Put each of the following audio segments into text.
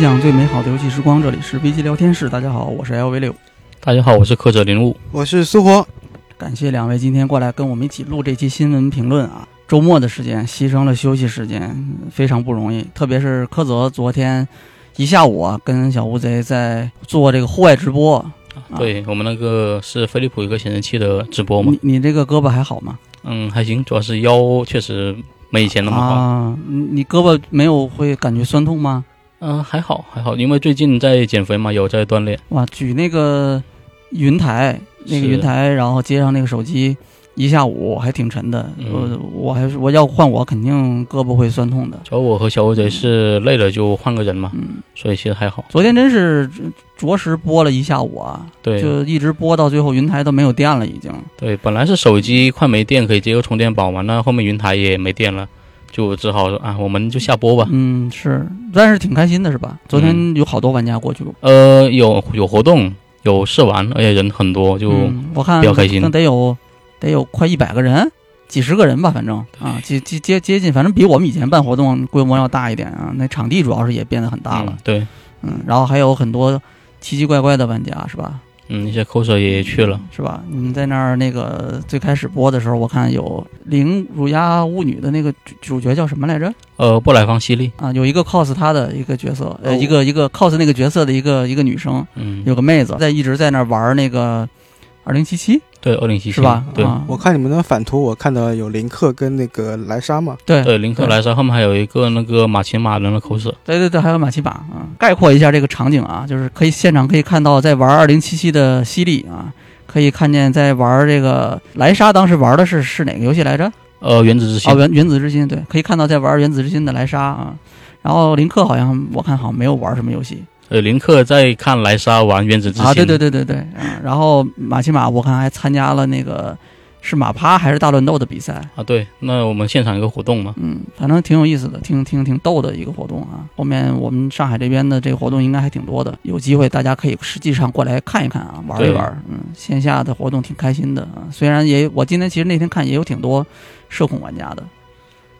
分享最美好的游戏时光，这里是 VG 聊天室。大家好，我是 LV 六，大家好，我是客者林雾。我是苏活，感谢两位今天过来跟我们一起录这期新闻评论啊。周末的时间牺牲了休息时间，非常不容易。特别是柯泽昨天一下午啊，跟小乌贼在做这个户外直播。啊对我们那个是飞利浦一个显示器的直播嘛你，你这个胳膊还好吗？嗯，还行，主要是腰确实没以前那么好。啊，你你胳膊没有会感觉酸痛吗？嗯、还好还好，因为最近在减肥嘛，有在锻炼。哇，举那个云台，那个云台，然后接上那个手机，一下午还挺沉的。嗯我我还是我要换我，肯定胳膊会酸痛的。主要我和小乌贼是累了就换个人嘛，嗯，所以其实还好。昨天真是着实播了一下午啊，对就一直播到最后，云台都没有电了，已经。对，本来是手机快没电可以接个充电宝嘛，那后面云台也没电了，就只好说啊，我们就下播吧。嗯，是，但是挺开心的，是吧？昨天有好多玩家过去，呃，有有活动，有试玩，而且人很多，就、嗯、我看比较开心那得有得有快一百个人。几十个人吧，反正啊，接接接接近，反正比我们以前办活动规模要大一点啊。那场地主要是也变得很大了嗯，对，嗯，然后还有很多奇奇怪怪的玩家，是吧？嗯，一些 coser 也去了。是吧？你们在那儿那个最开始播的时候，我看有《零乳鸦巫女》的那个主主角叫什么来着？呃，布莱方西利，啊，有一个 cos 她的一个角色，呃，哦一个一个 cos 那个角色的一个一个女生，嗯，有个妹子在一直在那儿玩那个二零七七，对，二零七是吧？对，啊，我看你们的反图，我看到有林克跟那个莱莎嘛，对。对，林克莱莎后面还有一个那个马奇马人的 coser，对对对，还有马奇马啊。概括一下这个场景啊，就是可以现场可以看到在玩二零七七的犀利啊，可以看见在玩这个莱莎，当时玩的是是哪个游戏来着？呃，原子之心。哦，，原原子之心，对，可以看到在玩原子之心的莱莎啊。然后林克好像我看好像没有玩什么游戏呃，林克在看莱莎玩原子之心，啊，对对对对对啊。然后马奇马我看还参加了那个是马趴还是大乱斗的比赛，啊，对，那我们现场一个活动嘛，嗯，反正挺有意思的，挺挺挺逗的一个活动啊。后面我们上海这边的这个活动应该还挺多的，有机会大家可以实际上过来看一看啊，玩一玩。嗯，线下的活动挺开心的啊。虽然也我今天其实那天看也有挺多社恐玩家的，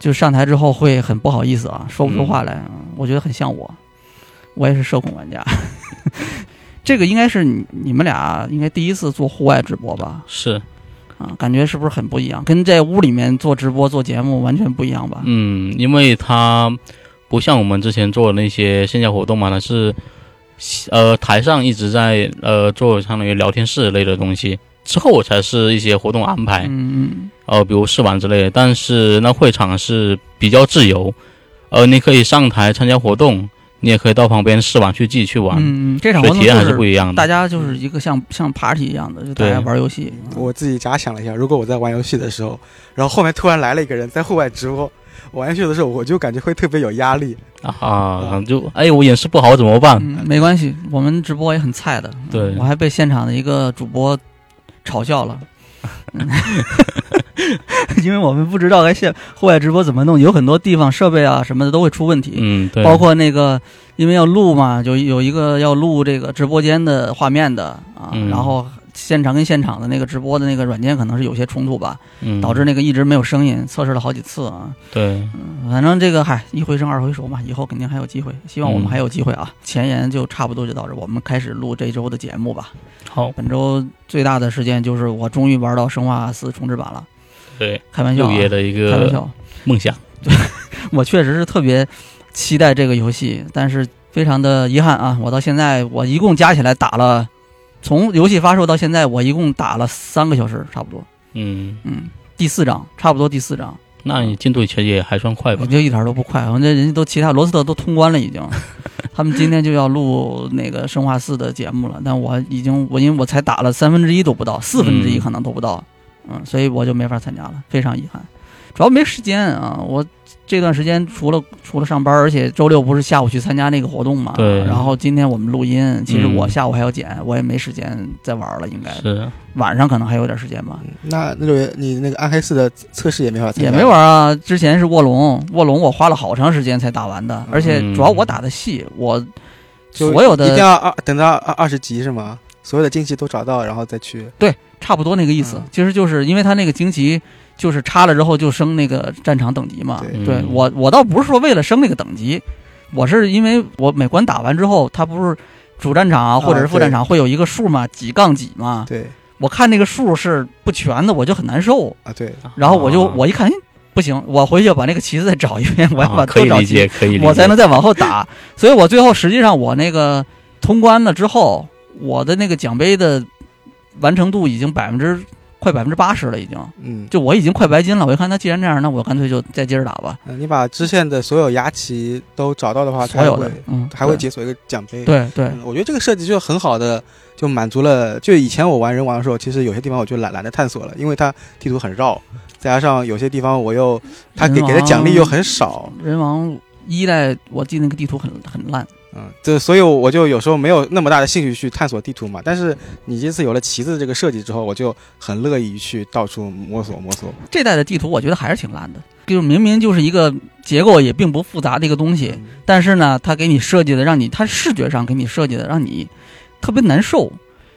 就上台之后会很不好意思啊，说不出话来。嗯我觉得很像我，我也是社恐玩家。这个应该是你你们俩应该第一次做户外直播吧？是，啊，感觉是不是很不一样？跟在屋里面做直播做节目完全不一样吧？嗯，因为它不像我们之前做的那些线下活动嘛，它是呃台上一直在呃做相当于聊天室类的东西，之后才是一些活动安排，嗯呃，比如试玩之类的。但是那会场是比较自由，呃，你可以上台参加活动，你也可以到旁边试玩去自己去玩，嗯，这场活动体验还是不一样的。大家就是一个像像 party 一样的，就大家玩游戏。我自己假想了一下，如果我在玩游戏的时候，然后后面突然来了一个人在户外直播玩游戏的时候，我就感觉会特别有压力。啊，就哎，我演示不好怎么办？嗯，没关系，我们直播也很菜的。对我还被现场的一个主播嘲笑了。嗯 因为我们不知道该现户外直播怎么弄，有很多地方设备啊什么的都会出问题，嗯，对，包括那个因为要录嘛，就有一个要录这个直播间的画面的啊，嗯。然后现场跟现场的那个直播的那个软件可能是有些冲突吧，嗯导致那个一直没有声音，测试了好几次啊。对，反正这个嗨，一回生二回熟嘛，以后肯定还有机会，希望我们嗯还有机会啊。前言就差不多就到这儿，我们开始录这周的节目吧。好，本周最大的事件就是我终于玩到《生化四》重置版了，对，开玩笑、啊，六爷的一个开玩笑，梦想。对 我确实是特别期待这个游戏，但是非常的遗憾啊，我到现在我一共加起来打了，从游戏发售到现在我一共打了三个小时，差不多，嗯，嗯，第四章，差不多第四章。那你进度其实也还算快吧。我？觉得一点都不快，反正人家都其他罗斯特都通关了已经，他们今天就要录那个生化四的节目了，但我已经我因为我才打了三分之一都不到，四分之一嗯。可能都不到，嗯，所以我就没法参加了，非常遗憾，主要没时间啊，我这段时间除了除了上班，而且周六不是下午去参加那个活动嘛，对然后今天我们录音，其实嗯我下午还要剪，我也没时间再玩了，应该是，晚上可能还有点时间吧，那那个你那个暗黑四的测试也没法参加，也没玩啊，之前是卧龙，卧龙我花了好长时间才打完的，而且嗯主要我打的细，我所有的一定要二等到二二十级是吗？所有的惊奇都找到，然后再去。对差不多那个意思嗯，其实就是因为它那个惊奇就是插了之后就升那个战场等级嘛。对我我倒不是说为了升那个等级，我是因为我每关打完之后，它不是主战场啊或者是副战场会有一个数嘛，几杠几嘛，对我看那个数是不全的，我就很难受。啊，对，然后我就啊我一看，哎，不行，我回去把那个旗子再找一遍，我要把啊可以多找旗理解，可以理解，我才能再往后打。所以我最后实际上我那个通关了之后，我的那个奖杯的完成度已经百分之快百分之八十了，已经嗯，就我已经快白金了。我一看那既然这样，那我干脆就再接着打吧。嗯你把支线的所有牙旗都找到的话，所有的嗯，还会解锁一个奖杯。对对嗯，我觉得这个设计就很好的，就满足了。就以前我玩人王的时候，其实有些地方我就懒懒得探索了，因为它地图很绕，再加上有些地方我又它给给的奖励又很少，人王一代，我记得那个地图很很烂。嗯，这所以我就有时候没有那么大的兴趣去探索地图嘛。但是你这次有了旗子这个设计之后，我就很乐意去到处摸索摸索。这代的地图我觉得还是挺烂的，就是明明就是一个结构也并不复杂的一个东西，嗯但是呢，它给你设计的让你，它视觉上给你设计的让你特别难受，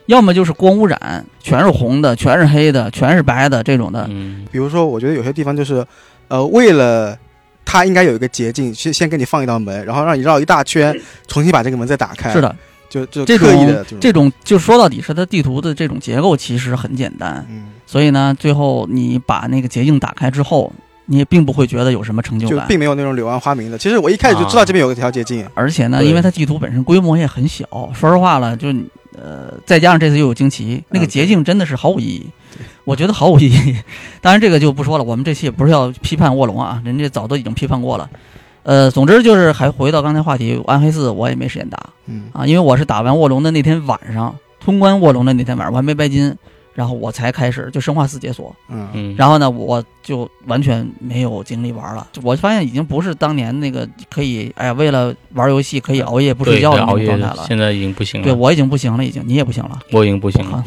要么就是光污染，全是红的，全是黑的，全是白的这种的，嗯比如说，我觉得有些地方就是，呃，为了它应该有一个捷径，先先给你放一道门，然后让你绕一大圈，重新把这个门再打开。是，的，就就这刻意的种这种就说到底是它地图的这种结构其实很简单，嗯，所以呢，最后你把那个捷径打开之后，你也并不会觉得有什么成就就感。并没有那种柳暗花明的。其实我一开始就知道这边有个条捷径，而且呢，因为它地图本身规模也很小，说实话了，就呃，再加上这次又有惊奇，那个嗯捷径真的是毫无意义。我觉得毫无意义。当然，这个就不说了，我们这期也不是要批判卧龙啊，人家早都已经批判过了。呃，总之就是还回到刚才话题，暗黑四我也没时间打。嗯。啊，因为我是打完卧龙的那天晚上，通关卧龙的那天晚上，我还没白金，然后我才开始就生化四解锁，嗯。嗯，然后呢，我就完全没有精力玩了。我发现已经不是当年那个可以，哎呀，为了玩游戏可以熬夜不睡觉的那熬夜种状态了。现在已经不行了，对我已经不行了，已经你也不行了，我已经不行了，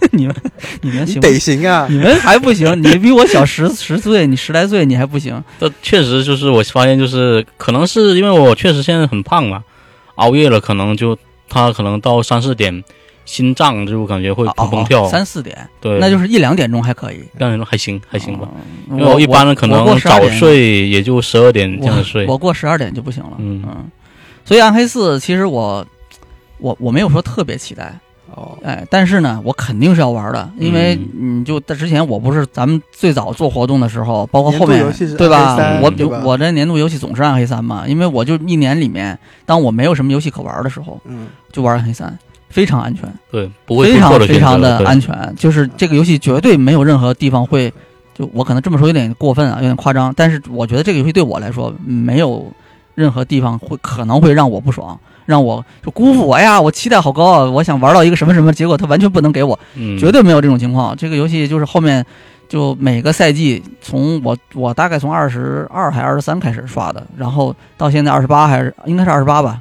你们你们你行？得行啊！你们还不行，你比我小十 十岁，你十来岁你还不行。这确实就是我发现，就是可能是因为我确实现在很胖嘛，熬夜了，可能就他可能到三四点，心脏就感觉会砰砰跳，哦三四点，对，那就是一两点钟还可以，两点钟还行还行吧。嗯。因为我一般可能早睡也就十二点这样睡我，我过十二点就不行了。嗯所以暗黑四其实我我我没有说特别期待，哦，哎，但是呢，我肯定是要玩的，因为嗯你就在之前我不是咱们最早做活动的时候，包括后面对吧？我对吧我这年度游戏总是暗黑三嘛，因为我就一年里面，当我没有什么游戏可玩的时候，嗯，就玩暗黑三，非常安全，对，不会非常非常的安。全，就是这个游戏绝对没有任何地方会，就我可能这么说有点过分啊，有点夸张，但是我觉得这个游戏对我来说没有任何地方会可能会让我不爽。让我就辜负我，哎呀，我期待好高啊！我想玩到一个什么什么，结果他完全不能给我，嗯，绝对没有这种情况。这个游戏就是后面就每个赛季，从我我大概从二十二还二十三开始刷的，然后到现在二十八还是应该是二十八吧。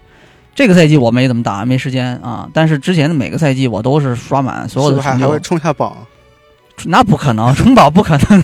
这个赛季我没怎么打，没时间啊。但是之前的每个赛季我都是刷满所有的还会，冲下榜？那不可能，冲榜不可能，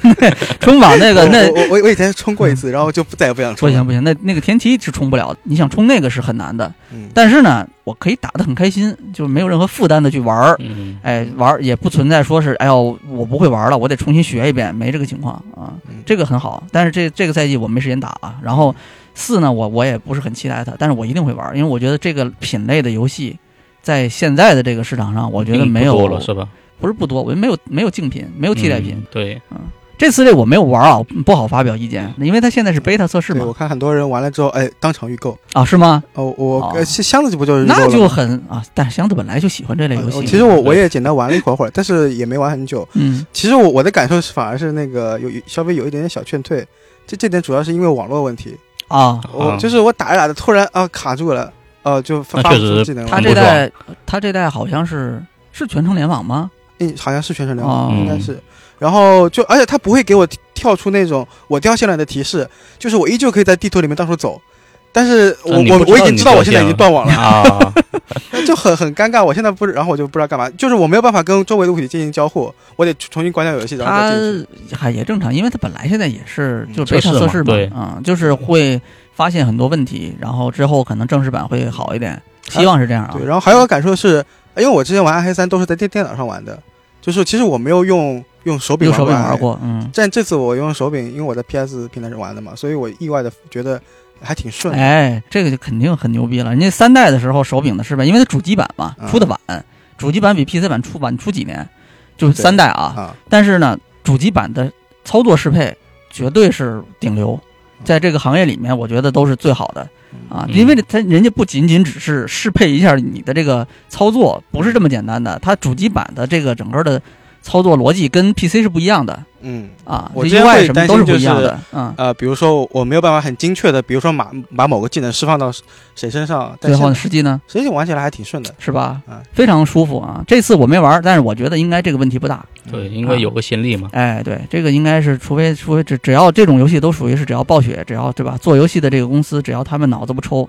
冲榜那个那我我以前 冲过一次，然后就再也不想冲了。不行不行，那那个天梯是冲不了。你想冲那个是很难的，嗯，但是呢，我可以打得很开心，就是没有任何负担的去玩儿。嗯，哎，玩儿也不存在说是，哎呦，我不会玩了，我得重新学一遍，没这个情况啊嗯，这个很好。但是这这个赛季我没时间打啊。然后四呢，我我也不是很期待它，但是我一定会玩，因为我觉得这个品类的游戏，在现在的这个市场上，我觉得没有了是吧？不是不多，我觉得没有没有竞品，没有替代品。嗯对，这次这我没有玩啊，不好发表意见，因为它现在是 beta 测试嘛，我。看很多人玩了之后，哎，当场预购。啊，是吗？哦，我箱箱子不就是那就很啊，但是箱子本来就喜欢这类游戏。呃其实我我也简单玩了一会儿会儿，但是也没玩很久。嗯其实我我的感受是，反而是那个有稍微有一点点小劝退。这这点主要是因为网络问题，啊，我啊就是我打着打着突然啊卡住了，呃就发发不那确实出技能它了。这代他这代好像是是全程联网吗？嗯，好像是全程联哦网，应该是。然后就而且它不会给我跳出那种我掉线了的提示，就是我依旧可以在地图里面到处走。但是我我我已经知道我现在已经断网了，啊，就很很尴尬。我现在不，然后我就不知道干嘛，就是我没有办法跟周围的物体进行交互，我得重新关掉游戏，然后它再进去。还也正常，因为它本来现在也是就是 beta 测试嘛对，啊，就是会发现很多问题，然后之后可能正式版会好一点，希望是这样啊对，。然后还有个感受是，因为我之前玩暗黑三都是在电电脑上玩的，就是其实我没有用用手柄用手柄玩。过，嗯，但这次我用手柄，因为我在 PS 平台上玩的嘛，所以我意外的觉得还挺顺。哎，这个就肯定很牛逼了。人家三代的时候手柄的适配，因为它主机版嘛嗯出的晚，主机版比 PC 版出晚出几年，就是三代啊。啊，但是呢，主机版的操作适配绝对是顶流，在这个行业里面，我觉得都是最好的啊。嗯因为它人家不仅仅只是适配一下你的这个操作，不是这么简单的，它主机版的这个整个的操作逻辑跟 PC 是不一样的嗯，啊，UI 什么都是不一样的，嗯。呃，比如说我没有办法很精确的，比如说把把某个技能释放到谁身上，最后实际呢实际玩起来还挺顺的。是吧嗯？非常舒服啊！这次我没玩，但是我觉得应该这个问题不大。对，因为有个先例嘛。哎，对，这个应该是，除非除非只只要这种游戏都属于是只要暴雪，只要对吧？做游戏的这个公司，只要他们脑子不抽，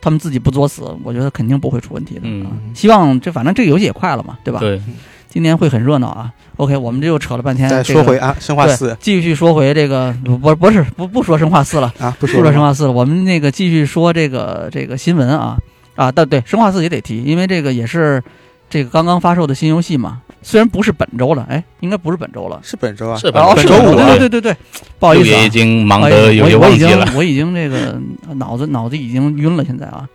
他们自己不作死，我觉得肯定不会出问题的。嗯啊希望这反正这个游戏也快了嘛，对吧？对，今年会很热闹啊。OK，我们这又扯了半天。再说回啊，生化四继续说回这个不不不是不不说生化四了，啊，不不说生化四了，我们那个继续说这个这个新闻啊啊，但对生化四也得提，因为这个也是这个刚刚发售的新游戏嘛，虽然不是本周了，哎，应该不是本周了。是本周啊，是哦，是本周本周，五啊对对对对，不好意思啊已，经忙哎得有些我我已经忘记了。我已经这个脑子脑子已经晕了，现在啊。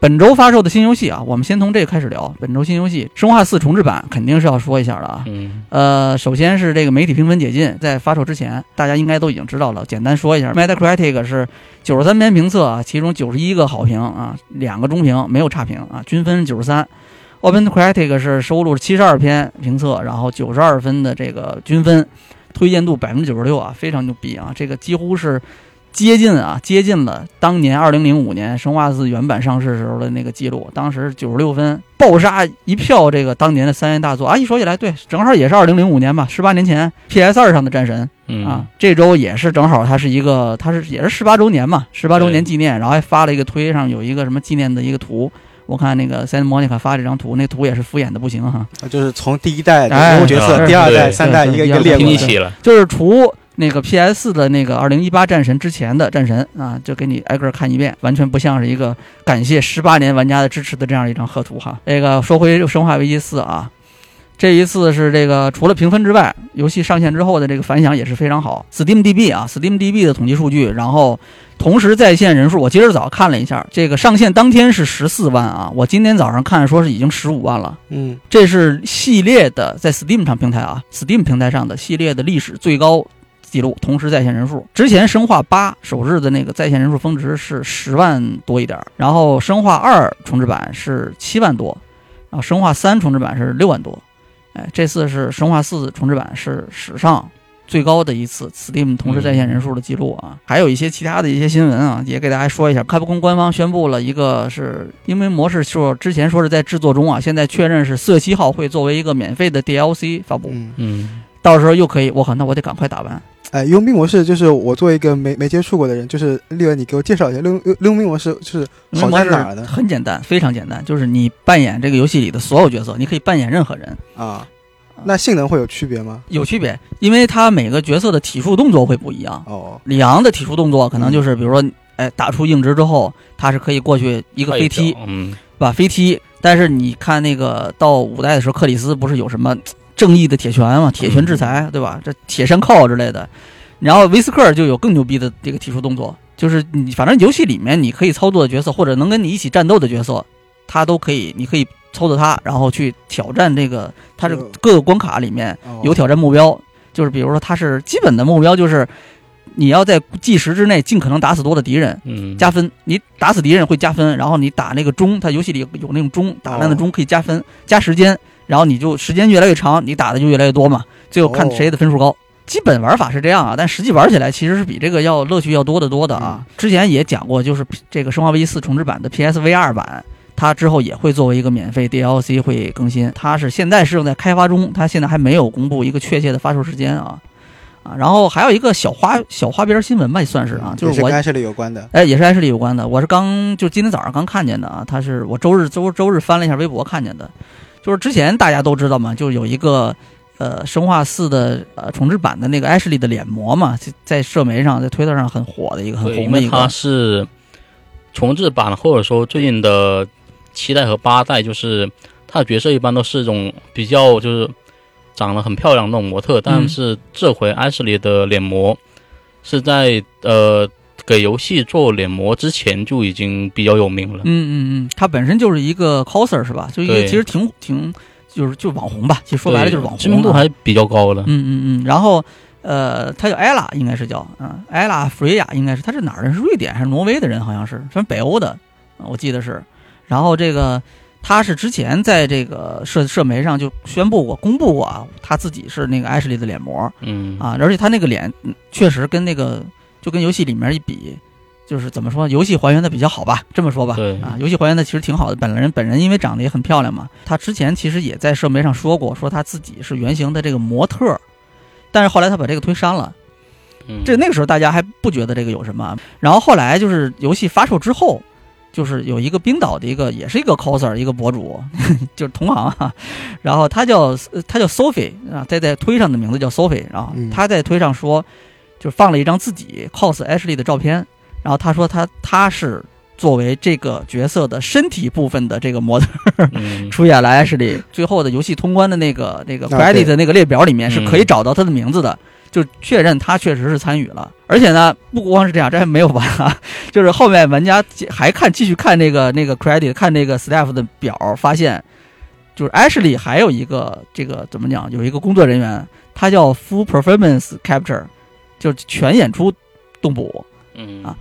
本周发售的新游戏啊，我们先从这个开始聊。本周新游戏《生化四重置版》肯定是要说一下的啊。嗯，呃，首先是这个媒体评分解禁，在发售之前，大家应该都已经知道了。简单说一下，Metacritic 是九十三篇评测啊，其中九十一个好评啊，两个中评，没有差评啊，均分九十三。OpenCritic 是收录七十二篇评测，然后九十二分的这个均分，推荐度百分之九十六啊，非常牛逼啊！这个几乎是接近啊，接近了当年二零零五年《生化四》原版上市时候的那个记录，当时九十六分，爆杀一票这个当年的三 A 大作啊！一说起来，对，正好也是二零零五年吧，十八年前 PS 二上的战神嗯啊，这周也是正好它是一个，它是也是十八周年嘛，十八周年纪念，然后还发了一个推上有一个什么纪念的一个图。我看那个 Santa Monica 发这张图，那图也是敷衍的不行哈。啊就是从第一代人物角色，是第二代、三代一个一个列过来。拼一起了。就是除那个 PS 的那个二零一八战神之前的战神啊，就给你挨个儿看一遍，完全不像是一个感谢十八年玩家的支持的这样一张贺图哈。这个说回《生化危机四》啊，这一次是这个除了评分之外，游戏上线之后的这个反响也是非常好。SteamDB 啊，SteamDB 的统计数据，然后同时在线人数，我今儿早看了一下，这个上线当天是十四万啊，我今天早上看说是已经十五万了。嗯，这是系列的在 Steam 上平台啊，Steam 平台上的系列的历史最高记录，同时在线人数。之前生化八首日的那个在线人数峰值是十万多一点儿，然后生化二重置版是七万多，然后生化三重置版是六万多。哎，这次是生化四重置版是史上。最高的一次 Steam 同时在线人数的记录啊，还有一些其他的一些新闻啊，也给大家说一下。开普空官方宣布了一个是因为模式说之前说是在制作中啊，现在确认是四月七号会作为一个免费的 DLC 发布，嗯，嗯，到时候又可以，我靠，那我得赶快打完。哎，佣兵模式就是我作为一个没没接触过的人，就是丽文，你给我介绍一下佣佣佣兵模式就是好在哪儿呢？很简单，非常简单，就是你扮演这个游戏里的所有角色，你可以扮演任何人，啊，那性能会有区别吗？有区别，因为它每个角色的体术动作会不一样。哦，里昂的体术动作可能就是，比如说，哎，打出硬直之后，他是可以过去一个飞踢，嗯，吧？飞踢。但是你看那个到五代的时候，克里斯不是有什么正义的铁拳嘛，铁拳制裁，对吧？这铁山靠之类的。然后威斯克就有更牛逼的这个体术动作，就是你反正游戏里面你可以操作的角色，或者能跟你一起战斗的角色，他都可以，你可以操作他，然后去挑战这个他这个各个关卡里面哦。有挑战目标，就是比如说他是基本的目标就是你要在计时之内尽可能打死多的敌人，嗯，加分，你打死敌人会加分，然后你打那个钟，它游戏里有那种钟，打烂的钟可以加分，加时间，然后你就时间越来越长，你打的就越来越多嘛，最后看谁的分数高。基本玩法是这样啊，但实际玩起来其实是比这个要乐趣要多得多的啊。之前也讲过，就是这个《生化危机四重置版》的 PSVR 版，它之后也会作为一个免费 DLC 会更新，它是现在是正在开发中，它现在还没有公布一个确切的发售时间啊。啊，然后还有一个小花小花边新闻吧，也算是啊，就是我也跟艾什利有关的。哎，也是艾什利有关的。我是刚就今天早上刚看见的啊，他是我周日周周日翻了一下微博看见的，就是之前大家都知道嘛，就有一个呃生化四的呃重置版的那个艾什利的脸模嘛，在在社媒上在推特上很火的一个很红的一个，是重置版，或者说最近的七代和八代，就是他的角色一般都是一种比较就是长得很漂亮的那种模特，但是这回艾斯里的脸模是在呃给游戏做脸模之前就已经比较有名了。嗯嗯嗯，他本身就是一个 coser 是吧？就一个其实挺挺就是就网红吧，其实说白了就是网红、啊，知名度还比较高的。嗯嗯嗯，然后呃，他叫艾拉，应该是叫嗯，艾拉弗瑞亚，应该是他是哪儿人？是瑞典还是挪威的人？好像是，反正北欧的，呃我记得是。然后这个他是之前在这个社社媒上就宣布过、公布过啊，他自己是那个艾什莉的脸模嗯啊，而且他那个脸嗯确实跟那个就跟游戏里面一比。就是怎么说，游戏还原的比较好吧，这么说吧，对啊，游戏还原的其实挺好的。本人本人因为长得也很漂亮嘛，他之前其实也在社媒上说过，说他自己是原型的这个模特儿，但是后来他把这个推删了。嗯，这那个时候大家还不觉得这个有什么，然后后来就是游戏发售之后，就是有一个冰岛的一个也是一个 coser 一个博主，就是同行啊，然后他叫呃他叫 Sophie 啊，在在推上的名字叫 Sophie，然后嗯。他在推上说，就放了一张自己 cos Ashley 的照片，然后他说他他是作为这个角色的身体部分的这个模特嗯。出演了 Ashley，最后的游戏通关的那个那个啊 credit 对的那个列表里面是可以嗯找到他的名字的，就确认他确实是参与了。而且呢，不光是这样，这还没有完啊，就是后面玩家还看继续看那个那个 credit，看那个 staff 的表，发现就是 Ashley 还有一个这个怎么讲，有一个工作人员，他叫 Full Performance Capture，就是全演出动捕。嗯啊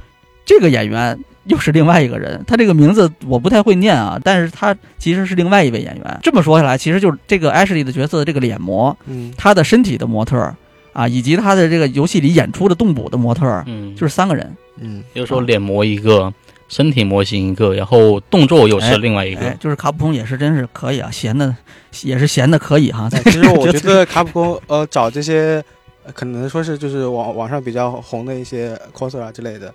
这个演员又是另外一个人，他这个名字我不太会念啊，但是他其实是另外一位演员。这么说下来，其实就是这个 Ashley 的角色的这个脸模，嗯，他的身体的模特儿啊，以及他的这个游戏里演出的动捕的模特儿，嗯，就是三个人。嗯，就是说脸模一个，身体模型一个，然后动作又哎是另外一个。哎，就是卡普空也是真是可以啊，闲的也是闲的可以哈。哎其实我觉得卡普空呃找这些呃可能说是就是网网上比较红的一些 coser 啊之类的，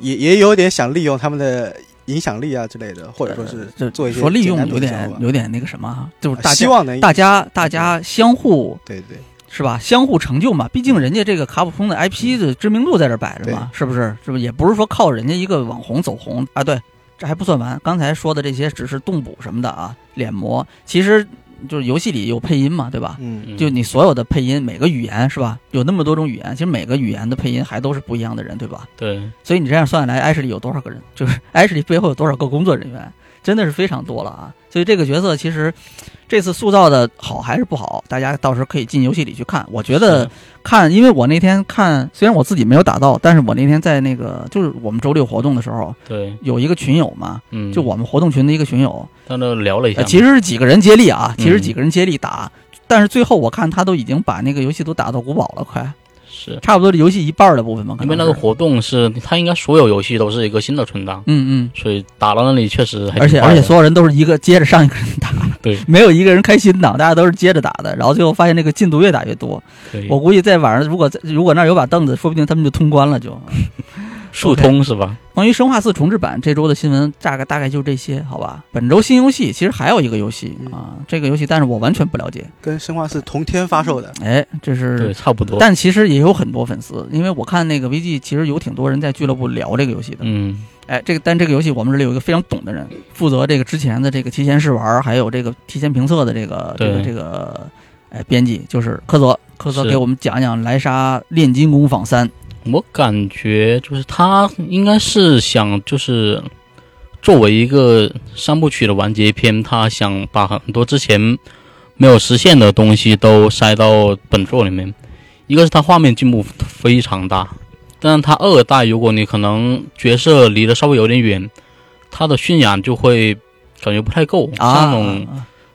也也有点想利用他们的影响力啊之类的，或者说是就做一些说利用有点有点那个什么哈，就是大希家望能大家大家相互对对是吧？相互成就嘛，毕竟人家这个卡普空的 IP 的知名度在这摆着嘛，是不是？是不是？也不是说靠人家一个网红走红啊。对，这还不算完，刚才说的这些只是动捕什么的啊，脸模，其实就是游戏里有配音嘛，对吧？嗯嗯就你所有的配音，每个语言是吧？有那么多种语言，其实每个语言的配音还都是不一样的人，对吧？对，所以你这样算下来，艾什里有多少个人？就是艾什里背后有多少个工作人员？真的是非常多了啊！所以这个角色其实这次塑造的好还是不好，大家到时候可以进游戏里去看。我觉得看，因为我那天看，虽然我自己没有打到，但是我那天在那个就是我们周六活动的时候，对，有一个群友嘛，嗯，就我们活动群的一个群友，他那聊了一下呃，其实是几个人接力啊，其实嗯几个人接力打，但是最后我看他都已经把那个游戏都打到古堡了，快是差不多是游戏一半的部分嘛，因为那个活动是它应该所有游戏都是一个新的存档，嗯嗯。所以打到那里确实还而且而且所有人都是一个接着上一个人打，对，没有一个人开心的，大家都是接着打的，然后最后发现那个进度越打越多。我估计在晚上，如果在如果那儿有把凳子，说不定他们就通关了就。速通是吧？关于《生化四重置版》这周的新闻，大概大概就这些，好吧？本周新游戏其实还有一个游戏嗯啊，这个游戏但是我完全不了解，跟生化四同天发售的，哎，这是对，差不多。但其实也有很多粉丝，因为我看那个 VG，其实有挺多人在俱乐部聊这个游戏的。嗯，哎，这个但这个游戏我们这里有一个非常懂的人，负责这个之前的这个提前试玩，还有这个提前评测的这个这个这个哎编辑，就是科泽。科泽给我们讲讲《莱莎炼金工坊三》。我感觉就是他应该是想就是作为一个三部曲的完结篇，他想把很多之前没有实现的东西都塞到本作里面。一个是他画面进步非常大，但是他二代如果你可能角色离得稍微有点远，他的渲染就会感觉不太够，啊，像那种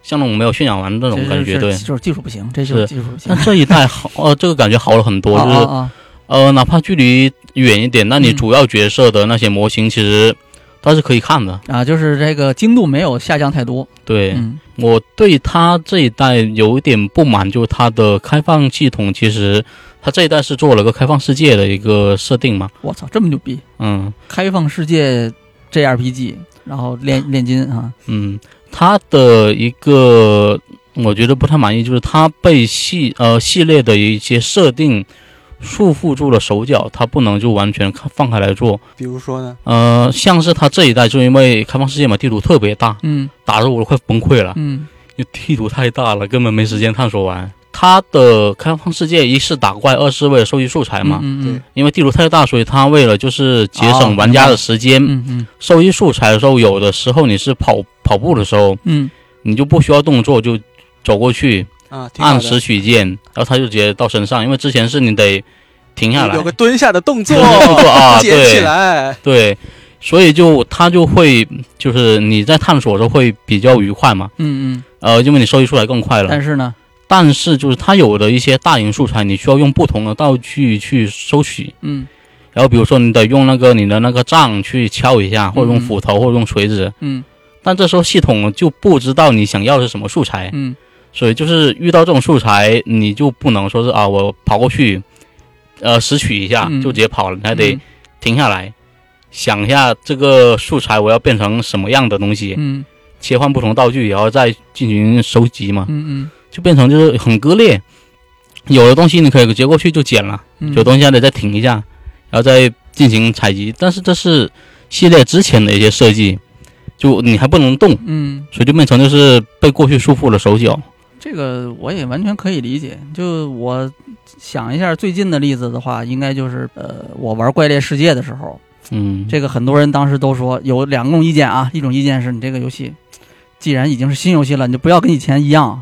像那种没有渲染完的那种感觉，对。就是技术不行，这就是是技术不行但。这一代好，呃，这个感觉好了很多，就是、呃，哪怕距离远一点，那你嗯主要角色的那些模型其实它是可以看的。啊啊，就是这个精度没有下降太多。对、嗯我对它这一代有一点不满，就是它的开放系统，其实它这一代是做了个开放世界的一个设定嘛。我操，这么牛逼！嗯开放世界 JRPG，然后炼炼金啊，嗯，它的一个我觉得不太满意，就是它被系呃系列的一些设定束缚住了手脚，它不能就完全放开来做。比如说呢，呃，像是它这一代，就因为开放世界嘛，地图特别大，嗯。打得我都快崩溃了，嗯。因为地图太大了，根本没时间探索完。它的开放世界一是打怪，二是为了收集素材嘛。嗯嗯因为地图太大，所以它为了就是节哦省玩家的时间，嗯嗯。收集素材的时候，有的时候你是跑跑步的时候，嗯。你就不需要动作，就走过去按时取件，然后他就直接到身上。因为之前是你得停下来有，个蹲下的动作，动作啊 捡起对来，对，所以就他就会就是你在探索的时候会比较愉快嘛。嗯嗯，呃，因为你收集出来更快了。但是呢，但是就是它有的一些大型素材，你需要用不同的道具去收取。嗯然后比如说你得用那个你的那个杖去敲一下，或者用嗯斧头，或者用锤子。嗯但这时候系统就不知道你想要的是什么素材，嗯所以就是遇到这种素材，你就不能说是啊，我跑过去，呃，拾取一下嗯就直接跑了，你还得嗯停下来，想一下这个素材我要变成什么样的东西，嗯切换不同道具，然后再进行收集嘛，嗯就变成就是很割裂。有的东西你可以直接过去就捡了，嗯，有的东西还得再停一下，然后再进行采集。但是这是系列之前的一些设计，就你还不能动，嗯，所以就变成就是被过去束缚了手脚。这个我也完全可以理解。就我想一下最近的例子的话，应该就是呃，我玩怪猎世界的时候，嗯，这个很多人当时都说有两种意见啊，一种意见是你这个游戏既然已经是新游戏了，你就不要跟以前一样，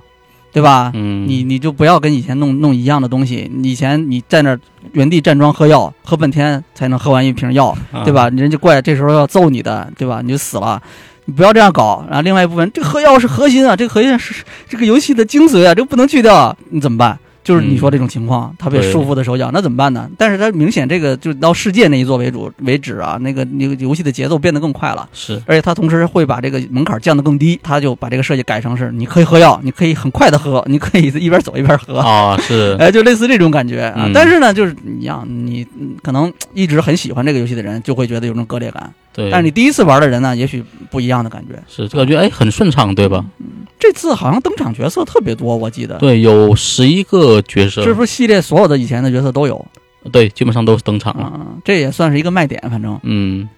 对吧？嗯，你你就不要跟以前弄弄一样的东西。以前你在那原地站桩喝药，喝半天才能喝完一瓶药，啊对吧？人家怪这时候要揍你的，对吧？你就死了，你不要这样搞。然后另外一部分，这个喝药是核心啊，这个核心是这个游戏的精髓啊，这个不能去掉啊，你怎么办？就是你说这种情况，他被对束缚的手脚，那怎么办呢？但是他明显这个就到世界那一座为主为止啊，那个那个游戏的节奏变得更快了。是而且它同时会把这个门槛降得更低，它就把这个设计改成是你可以喝药，你可以很快的喝，你可以一边走一边喝，啊，是 哎，就类似这种感觉啊。嗯但是呢，就是一样，你嗯可能一直很喜欢这个游戏的人，就会觉得有种割裂感。对，但是你第一次玩的人呢，也许不一样的感觉。是就感觉哎很顺畅，对吧？嗯这次好像登场角色特别多，我记得，对，有十一个角色，是不是系列所有的以前的角色都有？对，基本上都是登场了。嗯，这也算是一个卖点，反正。嗯，